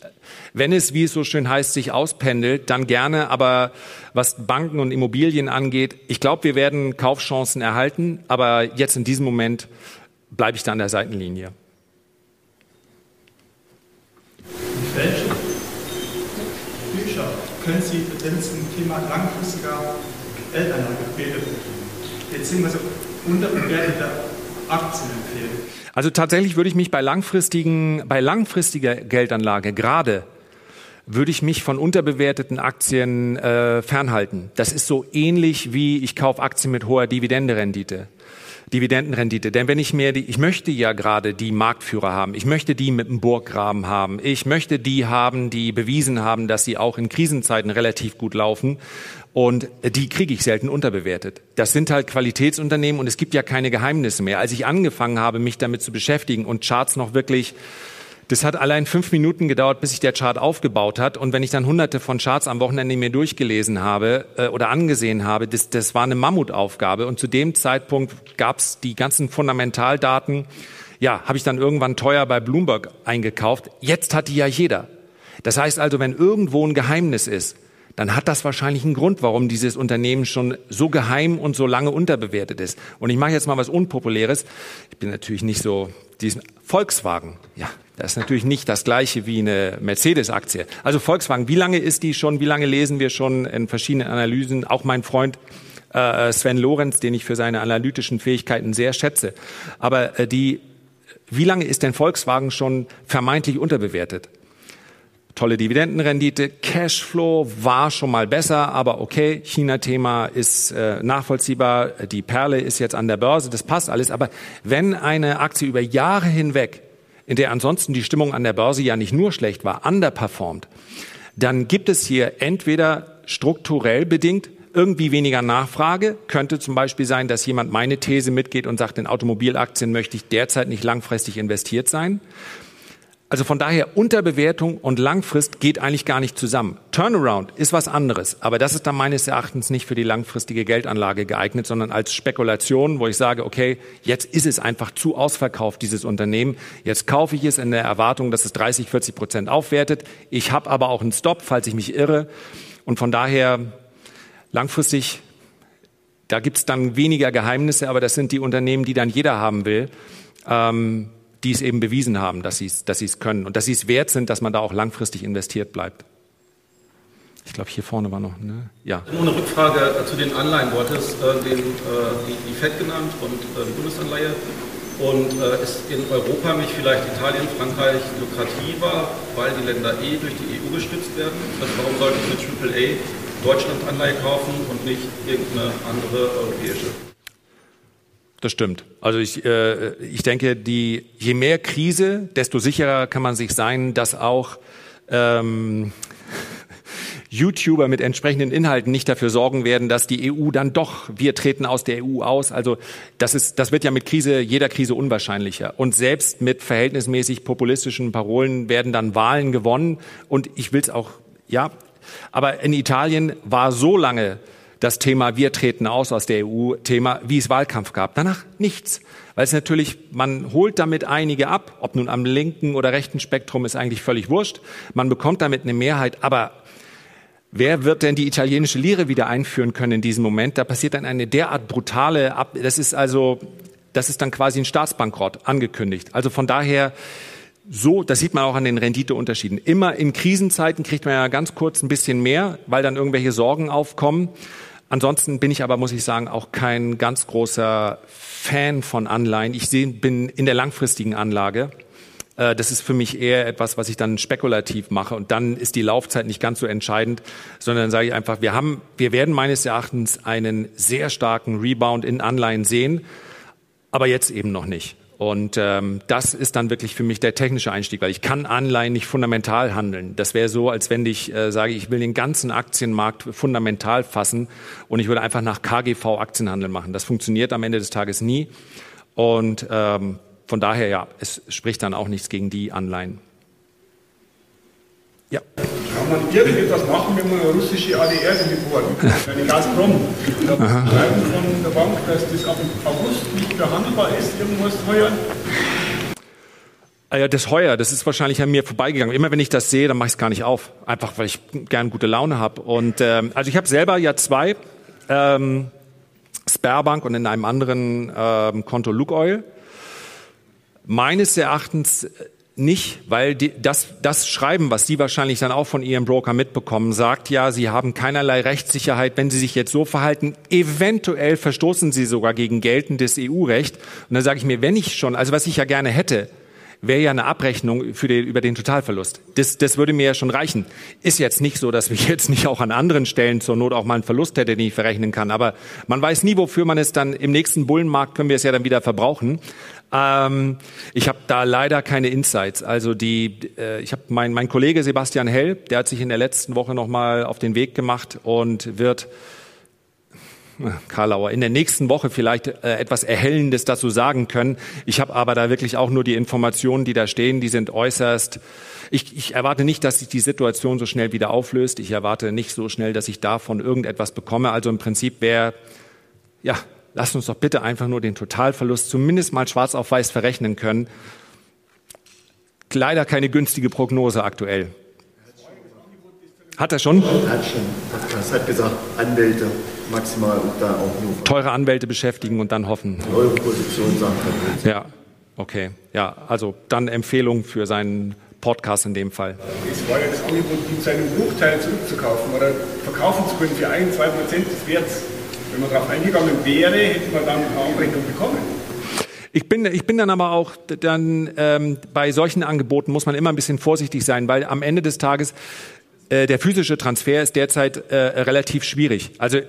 wenn es, wie es so schön heißt, sich auspendelt, dann gerne. Aber was Banken und Immobilien angeht, ich glaube, wir werden Kaufchancen erhalten. Aber jetzt in diesem Moment bleibe ich da an der Seitenlinie.
Welche? Bücher.
können Sie, wenn es zum Thema langfristiger Geldanlage geht, beziehungsweise unterbewertete Aktien empfehlen?
Also tatsächlich würde ich mich bei langfristigen, bei langfristiger Geldanlage gerade würde ich mich von unterbewerteten Aktien äh, fernhalten. Das ist so ähnlich wie ich kaufe Aktien mit hoher Dividendenrendite. Dividendenrendite. Denn wenn ich mir die, ich möchte ja gerade die Marktführer haben. Ich möchte die mit dem Burggraben haben. Ich möchte die haben, die bewiesen haben, dass sie auch in Krisenzeiten relativ gut laufen. Und die kriege ich selten unterbewertet. Das sind halt Qualitätsunternehmen und es gibt ja keine Geheimnisse mehr. Als ich angefangen habe, mich damit zu beschäftigen und Charts noch wirklich das hat allein fünf Minuten gedauert, bis sich der Chart aufgebaut hat. Und wenn ich dann hunderte von Charts am Wochenende mir durchgelesen habe äh, oder angesehen habe, das, das war eine Mammutaufgabe. Und zu dem Zeitpunkt gab es die ganzen Fundamentaldaten. Ja, habe ich dann irgendwann teuer bei Bloomberg eingekauft. Jetzt hat die ja jeder. Das heißt also, wenn irgendwo ein Geheimnis ist, dann hat das wahrscheinlich einen Grund, warum dieses Unternehmen schon so geheim und so lange unterbewertet ist. Und ich mache jetzt mal was Unpopuläres. Ich bin natürlich nicht so diesen Volkswagen. Ja, das ist natürlich nicht das gleiche wie eine Mercedes-Aktie. Also Volkswagen, wie lange ist die schon? Wie lange lesen wir schon in verschiedenen Analysen? Auch mein Freund äh, Sven Lorenz, den ich für seine analytischen Fähigkeiten sehr schätze. Aber äh, die, wie lange ist denn Volkswagen schon vermeintlich unterbewertet? Tolle Dividendenrendite, Cashflow war schon mal besser, aber okay, China-Thema ist äh, nachvollziehbar, die Perle ist jetzt an der Börse, das passt alles. Aber wenn eine Aktie über Jahre hinweg in der ansonsten die Stimmung an der Börse ja nicht nur schlecht war, underperformt, dann gibt es hier entweder strukturell bedingt irgendwie weniger Nachfrage. Könnte zum Beispiel sein, dass jemand meine These mitgeht und sagt, in Automobilaktien möchte ich derzeit nicht langfristig investiert sein. Also von daher Unterbewertung und Langfrist geht eigentlich gar nicht zusammen. Turnaround ist was anderes, aber das ist dann meines Erachtens nicht für die langfristige Geldanlage geeignet, sondern als Spekulation, wo ich sage, okay, jetzt ist es einfach zu ausverkauft, dieses Unternehmen. Jetzt kaufe ich es in der Erwartung, dass es 30, 40 Prozent aufwertet. Ich habe aber auch einen Stop, falls ich mich irre. Und von daher langfristig, da gibt es dann weniger Geheimnisse, aber das sind die Unternehmen, die dann jeder haben will. Ähm, die es eben bewiesen haben, dass sie es, dass es können und dass sie es wert sind, dass man da auch langfristig investiert bleibt. Ich glaube, hier vorne war noch, ne?
Ja. Nur eine Rückfrage äh, zu den Anleihen. Du hattest äh, den, äh, die, die FED genannt und äh, die Bundesanleihe. Und äh, ist in Europa nicht vielleicht Italien, Frankreich lukrativer, weil die Länder eh durch die EU gestützt werden? Also warum sollte ich mit AAA Deutschland Anleihe kaufen und nicht irgendeine andere europäische?
Das stimmt. Also ich, äh, ich denke, die, je mehr Krise, desto sicherer kann man sich sein, dass auch ähm, YouTuber mit entsprechenden Inhalten nicht dafür sorgen werden, dass die EU dann doch, wir treten aus der EU aus. Also das, ist, das wird ja mit Krise, jeder Krise unwahrscheinlicher. Und selbst mit verhältnismäßig populistischen Parolen werden dann Wahlen gewonnen. Und ich will es auch, ja, aber in Italien war so lange das Thema Wir treten aus aus der EU-Thema, wie es Wahlkampf gab. Danach nichts. Weil es natürlich, man holt damit einige ab, ob nun am linken oder rechten Spektrum ist eigentlich völlig wurscht. Man bekommt damit eine Mehrheit, aber wer wird denn die italienische Lire wieder einführen können in diesem Moment? Da passiert dann eine derart brutale, Ab das ist also, das ist dann quasi ein Staatsbankrott angekündigt. Also von daher, so, das sieht man auch an den Renditeunterschieden. Immer in Krisenzeiten kriegt man ja ganz kurz ein bisschen mehr, weil dann irgendwelche Sorgen aufkommen. Ansonsten bin ich aber, muss ich sagen, auch kein ganz großer Fan von Anleihen. Ich bin in der langfristigen Anlage. Äh, das ist für mich eher etwas, was ich dann spekulativ mache. Und dann ist die Laufzeit nicht ganz so entscheidend, sondern sage ich einfach, wir haben, wir werden meines Erachtens einen sehr starken Rebound in Anleihen sehen, aber jetzt eben noch nicht. Und ähm, das ist dann wirklich für mich der technische Einstieg, weil ich kann Anleihen nicht fundamental handeln. Das wäre so, als wenn ich äh, sage, ich will den ganzen Aktienmarkt fundamental fassen und ich würde einfach nach KGV Aktienhandel machen. Das funktioniert am Ende des Tages nie. Und ähm, von daher ja, es spricht dann auch nichts gegen die Anleihen.
Ja. Kann man irgendetwas machen, wenn man eine russische ADR geworden eine Gazprom? Da schreiben von der Bank, dass das ab August nicht mehr handelbar ist, irgendwas heuer.
Ah ja, das Heuer, das ist wahrscheinlich an mir vorbeigegangen. Immer wenn ich das sehe, dann mache ich es gar nicht auf. Einfach, weil ich gern gute Laune habe. Und ähm, also ich habe selber ja zwei ähm, Sperrbank und in einem anderen ähm, Konto Lukoil. Meines Erachtens nicht, weil die, das, das Schreiben, was Sie wahrscheinlich dann auch von Ihrem Broker mitbekommen, sagt ja, Sie haben keinerlei Rechtssicherheit, wenn Sie sich jetzt so verhalten. Eventuell verstoßen Sie sogar gegen geltendes EU-Recht. Und dann sage ich mir, wenn ich schon, also was ich ja gerne hätte, wäre ja eine Abrechnung für den, über den Totalverlust. Das, das würde mir ja schon reichen. Ist jetzt nicht so, dass ich jetzt nicht auch an anderen Stellen zur Not auch mal einen Verlust hätte, den ich verrechnen kann. Aber man weiß nie, wofür man es dann im nächsten Bullenmarkt können wir es ja dann wieder verbrauchen. Ähm, ich habe da leider keine Insights. Also die, äh, ich habe mein, mein Kollege Sebastian Hell, der hat sich in der letzten Woche noch mal auf den Weg gemacht und wird Karlauer, in der nächsten Woche vielleicht äh, etwas Erhellendes dazu sagen können. Ich habe aber da wirklich auch nur die Informationen, die da stehen, die sind äußerst. Ich, ich erwarte nicht, dass sich die Situation so schnell wieder auflöst. Ich erwarte nicht so schnell, dass ich davon irgendetwas bekomme. Also im Prinzip wäre, ja, lasst uns doch bitte einfach nur den Totalverlust zumindest mal schwarz auf weiß verrechnen können. Leider keine günstige Prognose aktuell. Hat er schon?
Hat schon. Das hat gesagt, Anwälte maximal und da auch nur.
Teure Anwälte beschäftigen und dann hoffen.
Eure Position sagt
er. Ja, okay. Ja, also dann Empfehlung für seinen Podcast in dem Fall.
Es war ja das Angebot, ihn zu einem Bruchteil zurückzukaufen oder verkaufen zu können für ein, zwei Prozent des Werts. Wenn man darauf eingegangen wäre, hätte man dann eine Anrechnung bekommen.
Ich bin, ich bin dann aber auch dann ähm, bei solchen Angeboten muss man immer ein bisschen vorsichtig sein, weil am Ende des Tages äh, der physische Transfer ist derzeit äh, relativ schwierig. Also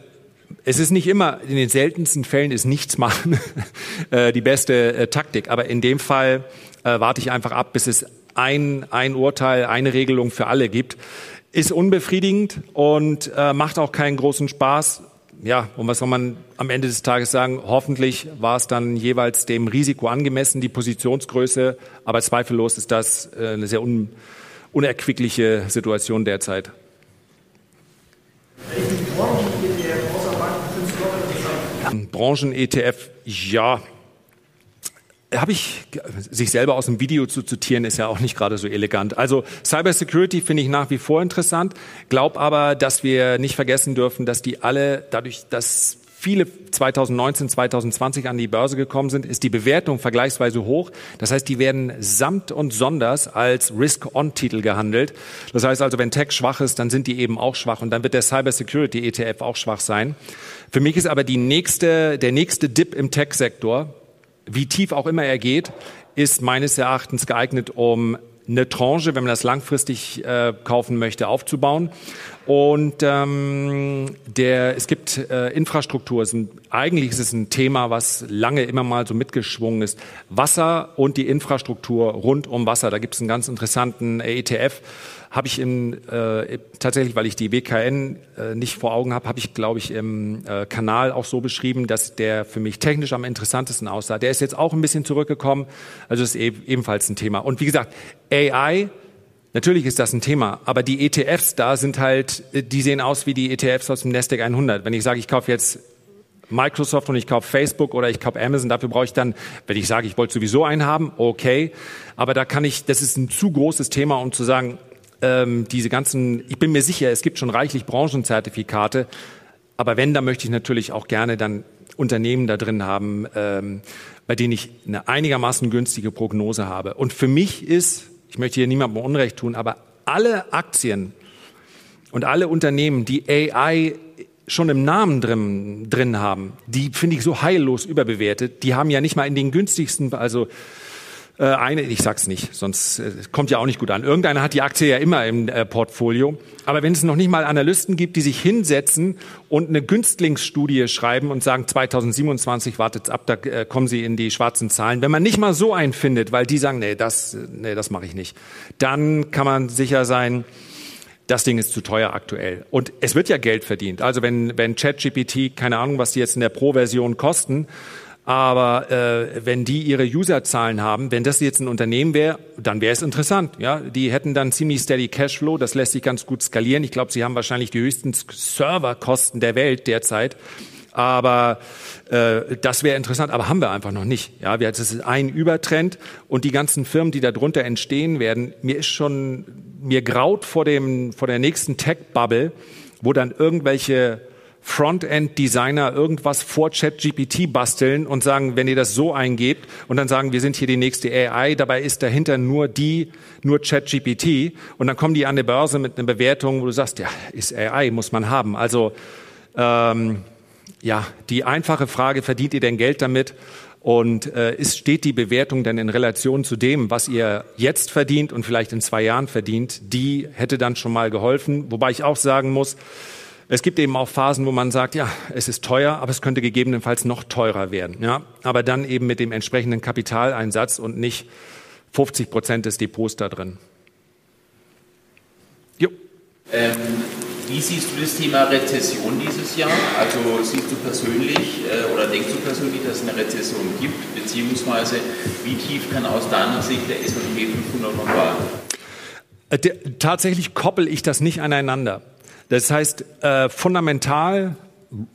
es ist nicht immer, in den seltensten Fällen ist nichts machen äh, die beste äh, Taktik. Aber in dem Fall äh, warte ich einfach ab, bis es ein, ein Urteil, eine Regelung für alle gibt. Ist unbefriedigend und äh, macht auch keinen großen Spaß. Ja, und was soll man am Ende des Tages sagen? Hoffentlich war es dann jeweils dem Risiko angemessen, die Positionsgröße. Aber zweifellos ist das äh, eine sehr un, unerquickliche Situation derzeit. Branchen-ETF, ja, habe ich, sich selber aus dem Video zu zitieren, ist ja auch nicht gerade so elegant. Also Cybersecurity finde ich nach wie vor interessant, glaube aber, dass wir nicht vergessen dürfen, dass die alle, dadurch, dass viele 2019, 2020 an die Börse gekommen sind, ist die Bewertung vergleichsweise hoch. Das heißt, die werden samt und sonders als Risk-On-Titel gehandelt. Das heißt also, wenn Tech schwach ist, dann sind die eben auch schwach und dann wird der Cybersecurity ETF auch schwach sein. Für mich ist aber die nächste, der nächste Dip im Tech-Sektor, wie tief auch immer er geht, ist meines Erachtens geeignet, um eine Tranche, wenn man das langfristig äh, kaufen möchte, aufzubauen. Und ähm, der, es gibt äh, Infrastruktur. Es ein, eigentlich ist es ein Thema, was lange immer mal so mitgeschwungen ist. Wasser und die Infrastruktur rund um Wasser. Da gibt es einen ganz interessanten ETF habe ich in, äh, tatsächlich, weil ich die WKN äh, nicht vor Augen habe, habe ich, glaube ich, im äh, Kanal auch so beschrieben, dass der für mich technisch am interessantesten aussah. Der ist jetzt auch ein bisschen zurückgekommen, also ist e ebenfalls ein Thema. Und wie gesagt, AI, natürlich ist das ein Thema, aber die ETFs da sind halt, äh, die sehen aus wie die ETFs aus dem Nasdaq 100. Wenn ich sage, ich kaufe jetzt Microsoft und ich kaufe Facebook oder ich kaufe Amazon, dafür brauche ich dann, wenn ich sage, ich wollte sowieso einen haben, okay. Aber da kann ich, das ist ein zu großes Thema, um zu sagen, ähm, diese ganzen, ich bin mir sicher, es gibt schon reichlich Branchenzertifikate, aber wenn, dann möchte ich natürlich auch gerne dann Unternehmen da drin haben, ähm, bei denen ich eine einigermaßen günstige Prognose habe. Und für mich ist, ich möchte hier niemandem Unrecht tun, aber alle Aktien und alle Unternehmen, die AI schon im Namen drin, drin haben, die finde ich so heillos überbewertet. Die haben ja nicht mal in den günstigsten, also äh, eine, ich sag's nicht, sonst äh, kommt ja auch nicht gut an. Irgendeiner hat die Aktie ja immer im äh, Portfolio. Aber wenn es noch nicht mal Analysten gibt, die sich hinsetzen und eine Günstlingsstudie schreiben und sagen, 2027 wartet ab, da äh, kommen sie in die schwarzen Zahlen. Wenn man nicht mal so einen findet, weil die sagen, nee, das, nee, das mache ich nicht, dann kann man sicher sein, das Ding ist zu teuer aktuell. Und es wird ja Geld verdient. Also wenn, wenn ChatGPT, keine Ahnung, was die jetzt in der Pro-Version kosten, aber äh, wenn die ihre Userzahlen haben, wenn das jetzt ein Unternehmen wäre, dann wäre es interessant. Ja, die hätten dann ziemlich steady Cashflow. Das lässt sich ganz gut skalieren. Ich glaube, sie haben wahrscheinlich die höchsten Serverkosten der Welt derzeit. Aber äh, das wäre interessant, aber haben wir einfach noch nicht. Ja, wir, das ist ein Übertrend und die ganzen Firmen, die darunter entstehen werden, mir ist schon, mir graut vor dem, vor der nächsten Tech-Bubble, wo dann irgendwelche Frontend-Designer irgendwas vor ChatGPT basteln und sagen, wenn ihr das so eingebt und dann sagen, wir sind hier die nächste AI, dabei ist dahinter nur die, nur ChatGPT und dann kommen die an der Börse mit einer Bewertung, wo du sagst, ja, ist AI, muss man haben. Also ähm, ja, die einfache Frage, verdient ihr denn Geld damit? Und äh, ist, steht die Bewertung denn in Relation zu dem, was ihr jetzt verdient und vielleicht in zwei Jahren verdient? Die hätte dann schon mal geholfen. Wobei ich auch sagen muss, es gibt eben auch Phasen, wo man sagt, ja, es ist teuer, aber es könnte gegebenenfalls noch teurer werden. Ja, aber dann eben mit dem entsprechenden Kapitaleinsatz und nicht 50 Prozent des Depots da drin.
Jo. Ähm, wie siehst du das Thema Rezession dieses Jahr? Also siehst du persönlich äh, oder denkst du persönlich, dass es eine Rezession gibt? Beziehungsweise wie tief kann aus deiner Sicht der S&P 500 noch fallen?
Äh, tatsächlich koppel ich das nicht aneinander. Das heißt, äh, fundamental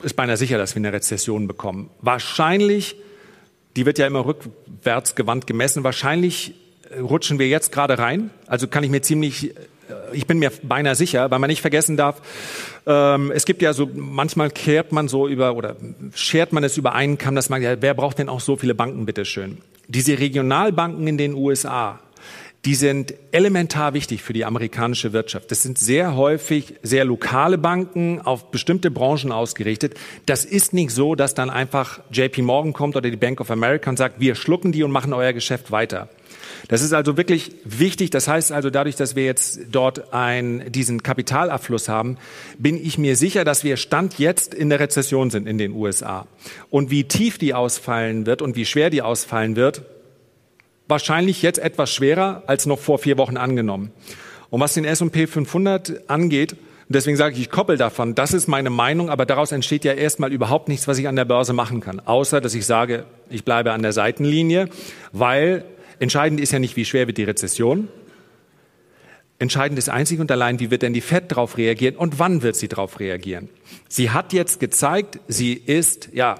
ist beinahe sicher, dass wir eine Rezession bekommen. Wahrscheinlich, die wird ja immer rückwärts gewandt gemessen, wahrscheinlich äh, rutschen wir jetzt gerade rein. Also kann ich mir ziemlich, äh, ich bin mir beinahe sicher, weil man nicht vergessen darf, ähm, es gibt ja so, manchmal kehrt man so über oder schert man es über einen Kamm, dass man, ja, wer braucht denn auch so viele Banken, bitteschön? Diese Regionalbanken in den USA, die sind elementar wichtig für die amerikanische Wirtschaft. Das sind sehr häufig sehr lokale Banken auf bestimmte Branchen ausgerichtet. Das ist nicht so, dass dann einfach JP Morgan kommt oder die Bank of America und sagt, wir schlucken die und machen euer Geschäft weiter. Das ist also wirklich wichtig. Das heißt also, dadurch, dass wir jetzt dort ein, diesen Kapitalabfluss haben, bin ich mir sicher, dass wir Stand jetzt in der Rezession sind in den USA. Und wie tief die ausfallen wird und wie schwer die ausfallen wird, wahrscheinlich jetzt etwas schwerer als noch vor vier Wochen angenommen. Und was den S&P 500 angeht, deswegen sage ich, ich koppel davon, das ist meine Meinung, aber daraus entsteht ja erstmal überhaupt nichts, was ich an der Börse machen kann, außer dass ich sage, ich bleibe an der Seitenlinie, weil entscheidend ist ja nicht, wie schwer wird die Rezession. Entscheidend ist einzig und allein, wie wird denn die Fed darauf reagieren und wann wird sie darauf reagieren. Sie hat jetzt gezeigt, sie ist ja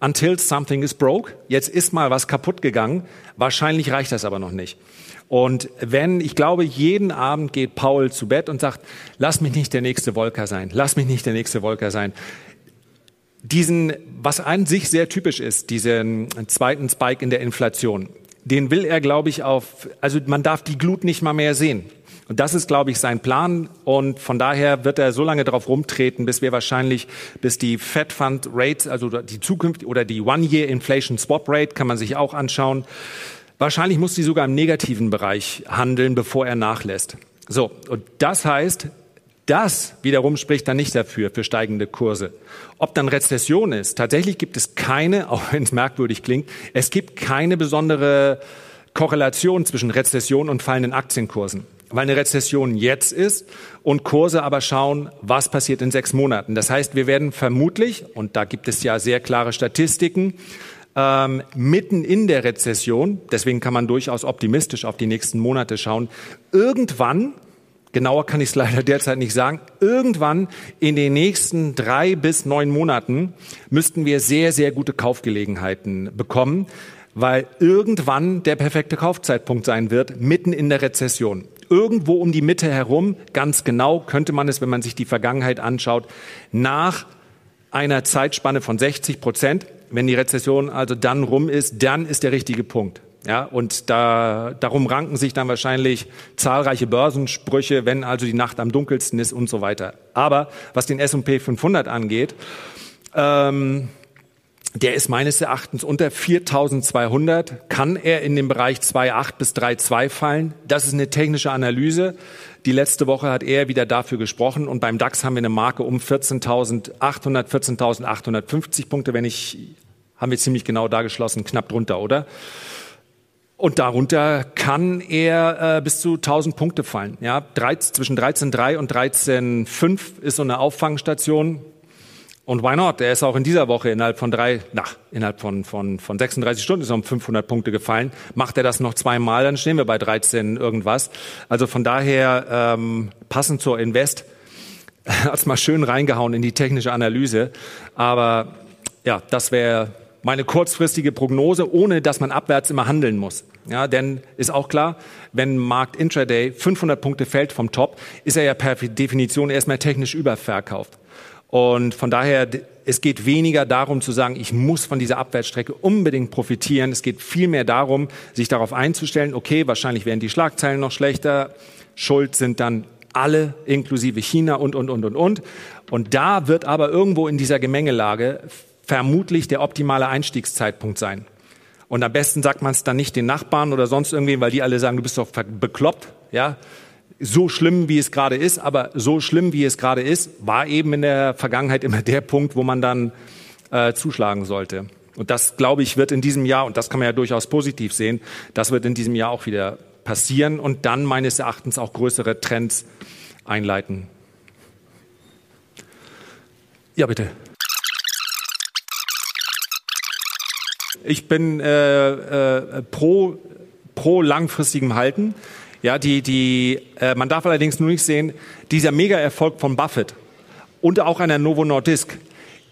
until something is broke. Jetzt ist mal was kaputt gegangen. Wahrscheinlich reicht das aber noch nicht. Und wenn, ich glaube, jeden Abend geht Paul zu Bett und sagt, lass mich nicht der nächste Volker sein, lass mich nicht der nächste Volker sein. Diesen, was an sich sehr typisch ist, diesen zweiten Spike in der Inflation, den will er, glaube ich, auf, also man darf die Glut nicht mal mehr sehen. Und das ist, glaube ich, sein Plan. Und von daher wird er so lange darauf rumtreten, bis wir wahrscheinlich, bis die Fed Fund Rate, also die Zukunft oder die One-Year Inflation Swap Rate, kann man sich auch anschauen. Wahrscheinlich muss sie sogar im negativen Bereich handeln, bevor er nachlässt. So. Und das heißt, das wiederum spricht dann nicht dafür, für steigende Kurse. Ob dann Rezession ist, tatsächlich gibt es keine, auch wenn es merkwürdig klingt, es gibt keine besondere Korrelation zwischen Rezession und fallenden Aktienkursen weil eine Rezession jetzt ist und Kurse aber schauen, was passiert in sechs Monaten. Das heißt, wir werden vermutlich, und da gibt es ja sehr klare Statistiken, ähm, mitten in der Rezession, deswegen kann man durchaus optimistisch auf die nächsten Monate schauen, irgendwann, genauer kann ich es leider derzeit nicht sagen, irgendwann in den nächsten drei bis neun Monaten müssten wir sehr, sehr gute Kaufgelegenheiten bekommen weil irgendwann der perfekte Kaufzeitpunkt sein wird, mitten in der Rezession irgendwo um die Mitte herum, ganz genau könnte man es, wenn man sich die Vergangenheit anschaut, nach einer Zeitspanne von 60 Prozent, wenn die Rezession also dann rum ist, dann ist der richtige Punkt. Ja, und da, darum ranken sich dann wahrscheinlich zahlreiche Börsensprüche, wenn also die Nacht am dunkelsten ist und so weiter. Aber was den S&P 500 angeht, ähm, der ist meines Erachtens unter 4200. Kann er in den Bereich 2,8 bis 3,2 fallen? Das ist eine technische Analyse. Die letzte Woche hat er wieder dafür gesprochen und beim DAX haben wir eine Marke um 14.800, 14.850 Punkte. Wenn ich, haben wir ziemlich genau da geschlossen, knapp drunter, oder? Und darunter kann er äh, bis zu 1000 Punkte fallen. Ja, 13, zwischen 13,3 und 13,5 ist so eine Auffangstation. Und why not? Er ist auch in dieser Woche innerhalb von drei, na, innerhalb von, von, von 36 Stunden ist er um 500 Punkte gefallen. Macht er das noch zweimal, dann stehen wir bei 13 irgendwas. Also von daher, ähm, passend zur Invest, hat's mal schön reingehauen in die technische Analyse. Aber ja, das wäre meine kurzfristige Prognose, ohne dass man abwärts immer handeln muss. Ja, denn ist auch klar, wenn Markt Intraday 500 Punkte fällt vom Top, ist er ja per Definition erstmal technisch überverkauft. Und von daher, es geht weniger darum zu sagen, ich muss von dieser Abwärtsstrecke unbedingt profitieren. Es geht vielmehr darum, sich darauf einzustellen, okay, wahrscheinlich werden die Schlagzeilen noch schlechter. Schuld sind dann alle, inklusive China und, und, und, und, und. Und da wird aber irgendwo in dieser Gemengelage vermutlich der optimale Einstiegszeitpunkt sein. Und am besten sagt man es dann nicht den Nachbarn oder sonst irgendwen, weil die alle sagen, du bist doch bekloppt, ja. So schlimm, wie es gerade ist, aber so schlimm, wie es gerade ist, war eben in der Vergangenheit immer der Punkt, wo man dann äh, zuschlagen sollte. Und das, glaube ich, wird in diesem Jahr, und das kann man ja durchaus positiv sehen, das wird in diesem Jahr auch wieder passieren und dann meines Erachtens auch größere Trends einleiten. Ja, bitte. Ich bin äh, äh, pro, pro langfristigem Halten. Ja, die, die, äh, man darf allerdings nur nicht sehen, dieser Mega-Erfolg von Buffett und auch einer Novo Nordisk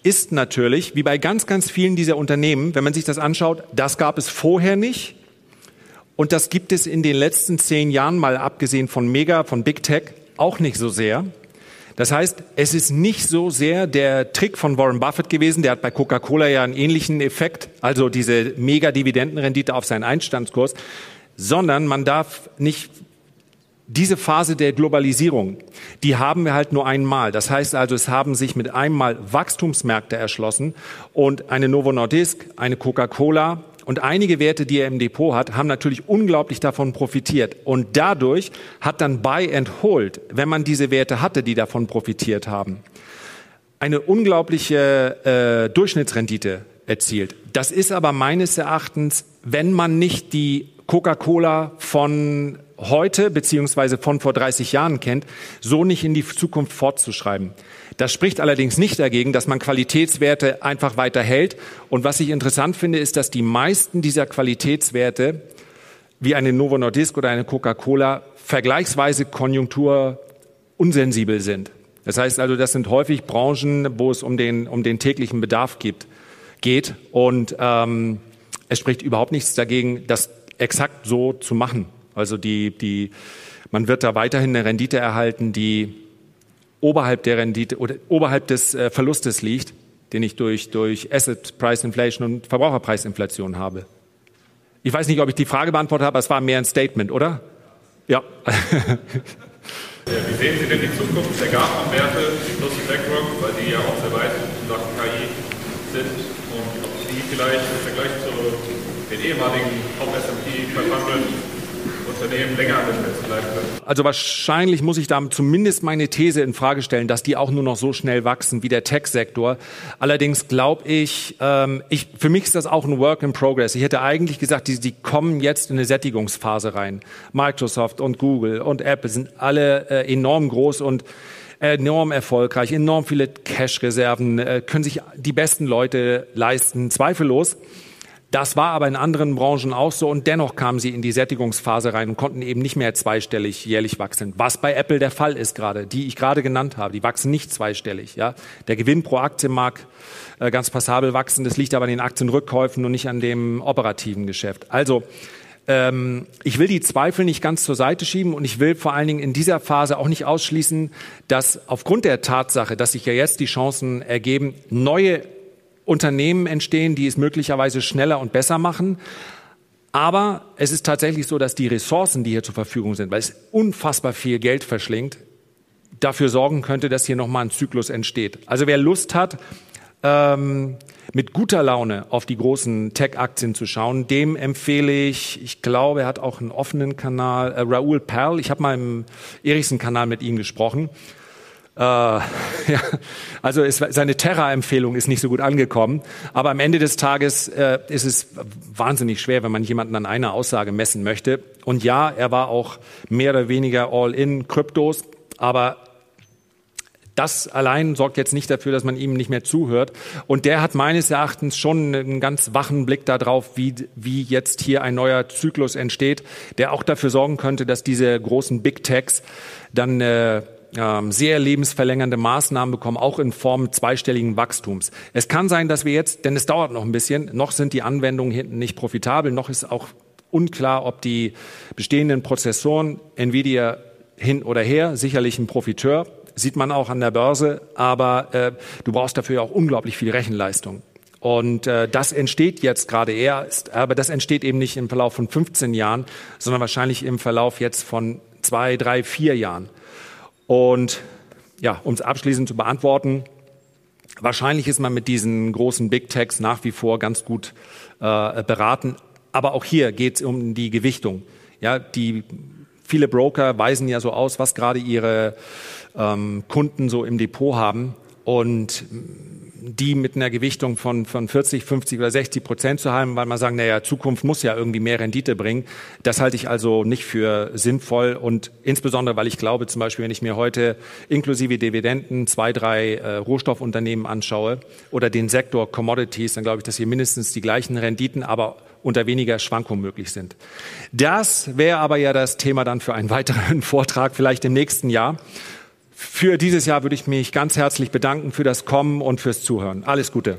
ist natürlich, wie bei ganz, ganz vielen dieser Unternehmen, wenn man sich das anschaut, das gab es vorher nicht. Und das gibt es in den letzten zehn Jahren, mal abgesehen von Mega, von Big Tech, auch nicht so sehr. Das heißt, es ist nicht so sehr der Trick von Warren Buffett gewesen, der hat bei Coca-Cola ja einen ähnlichen Effekt, also diese mega Dividendenrendite auf seinen Einstandskurs, sondern man darf nicht diese Phase der Globalisierung, die haben wir halt nur einmal. Das heißt also, es haben sich mit einmal Wachstumsmärkte erschlossen und eine Novo Nordisk, eine Coca-Cola, und einige Werte, die er im Depot hat, haben natürlich unglaublich davon profitiert. Und dadurch hat dann Buy and Hold, wenn man diese Werte hatte, die davon profitiert haben, eine unglaubliche äh, Durchschnittsrendite erzielt. Das ist aber meines Erachtens, wenn man nicht die Coca-Cola von heute beziehungsweise von vor 30 Jahren kennt, so nicht in die Zukunft fortzuschreiben. Das spricht allerdings nicht dagegen, dass man Qualitätswerte einfach weiter hält. Und was ich interessant finde, ist, dass die meisten dieser Qualitätswerte, wie eine Novo Nordisk oder eine Coca-Cola, vergleichsweise konjunkturunsensibel sind. Das heißt also, das sind häufig Branchen, wo es um den, um den täglichen Bedarf gibt, geht. Und ähm, es spricht überhaupt nichts dagegen, das exakt so zu machen. Also die, die, man wird da weiterhin eine Rendite erhalten, die oberhalb der Rendite oder oberhalb des äh, Verlustes liegt, den ich durch, durch Asset Price Inflation und Verbraucherpreisinflation habe. Ich weiß nicht, ob ich die Frage beantwortet habe, aber es war mehr ein Statement, oder? Ja.
Wie sehen Sie denn die Zukunft der Gartner-Werte plus BlackRock, weil die ja auch sehr weit in Sachen KI sind und ob die vielleicht im Vergleich zu den ehemaligen auch S&P 500 Unternehmen länger an der Spitze bleiben können.
Also wahrscheinlich muss ich da zumindest meine These in Frage stellen, dass die auch nur noch so schnell wachsen wie der Tech-Sektor. Allerdings glaube ich, ähm, ich, für mich ist das auch ein Work in Progress. Ich hätte eigentlich gesagt, die, die kommen jetzt in eine Sättigungsphase rein. Microsoft und Google und Apple sind alle äh, enorm groß und enorm erfolgreich, enorm viele Cash-Reserven, äh, können sich die besten Leute leisten, zweifellos. Das war aber in anderen Branchen auch so und dennoch kamen sie in die Sättigungsphase rein und konnten eben nicht mehr zweistellig jährlich wachsen. Was bei Apple der Fall ist gerade, die ich gerade genannt habe, die wachsen nicht zweistellig. Ja, der Gewinn pro Aktie mag äh, ganz passabel wachsen, das liegt aber an den Aktienrückkäufen und nicht an dem operativen Geschäft. Also ähm, ich will die Zweifel nicht ganz zur Seite schieben und ich will vor allen Dingen in dieser Phase auch nicht ausschließen, dass aufgrund der Tatsache, dass sich ja jetzt die Chancen ergeben, neue Unternehmen entstehen, die es möglicherweise schneller und besser machen. Aber es ist tatsächlich so, dass die Ressourcen, die hier zur Verfügung sind, weil es unfassbar viel Geld verschlingt, dafür sorgen könnte, dass hier nochmal ein Zyklus entsteht. Also wer Lust hat, ähm, mit guter Laune auf die großen Tech-Aktien zu schauen, dem empfehle ich, ich glaube, er hat auch einen offenen Kanal, äh, Raoul Perl, ich habe mal im Erichsen-Kanal mit ihm gesprochen. Äh, ja, also ist, seine Terra-Empfehlung ist nicht so gut angekommen. Aber am Ende des Tages äh, ist es wahnsinnig schwer, wenn man jemanden an einer Aussage messen möchte. Und ja, er war auch mehr oder weniger all in Kryptos, aber das allein sorgt jetzt nicht dafür, dass man ihm nicht mehr zuhört. Und der hat meines Erachtens schon einen ganz wachen Blick darauf, wie, wie jetzt hier ein neuer Zyklus entsteht, der auch dafür sorgen könnte, dass diese großen Big Techs dann äh, ähm, sehr lebensverlängernde Maßnahmen bekommen, auch in Form zweistelligen Wachstums. Es kann sein, dass wir jetzt, denn es dauert noch ein bisschen, noch sind die Anwendungen hinten nicht profitabel, noch ist auch unklar, ob die bestehenden Prozessoren, Nvidia hin oder her, sicherlich ein Profiteur, sieht man auch an der Börse, aber äh, du brauchst dafür auch unglaublich viel Rechenleistung. Und äh, das entsteht jetzt gerade erst, aber das entsteht eben nicht im Verlauf von 15 Jahren, sondern wahrscheinlich im Verlauf jetzt von zwei, drei, vier Jahren. Und ja, um es abschließend zu beantworten, wahrscheinlich ist man mit diesen großen Big Techs nach wie vor ganz gut äh, beraten. Aber auch hier geht es um die Gewichtung. Ja, die viele Broker weisen ja so aus, was gerade ihre ähm, Kunden so im Depot haben. Und die mit einer Gewichtung von, von 40, 50 oder 60 Prozent zu haben, weil man sagen, naja, Zukunft muss ja irgendwie mehr Rendite bringen. Das halte ich also nicht für sinnvoll und insbesondere, weil ich glaube, zum Beispiel, wenn ich mir heute inklusive Dividenden zwei, drei äh, Rohstoffunternehmen anschaue oder den Sektor Commodities, dann glaube ich, dass hier mindestens die gleichen Renditen, aber unter weniger Schwankungen möglich sind. Das wäre aber ja das Thema dann für einen weiteren Vortrag, vielleicht im nächsten Jahr. Für dieses Jahr würde ich mich ganz herzlich bedanken für das Kommen und fürs Zuhören. Alles Gute.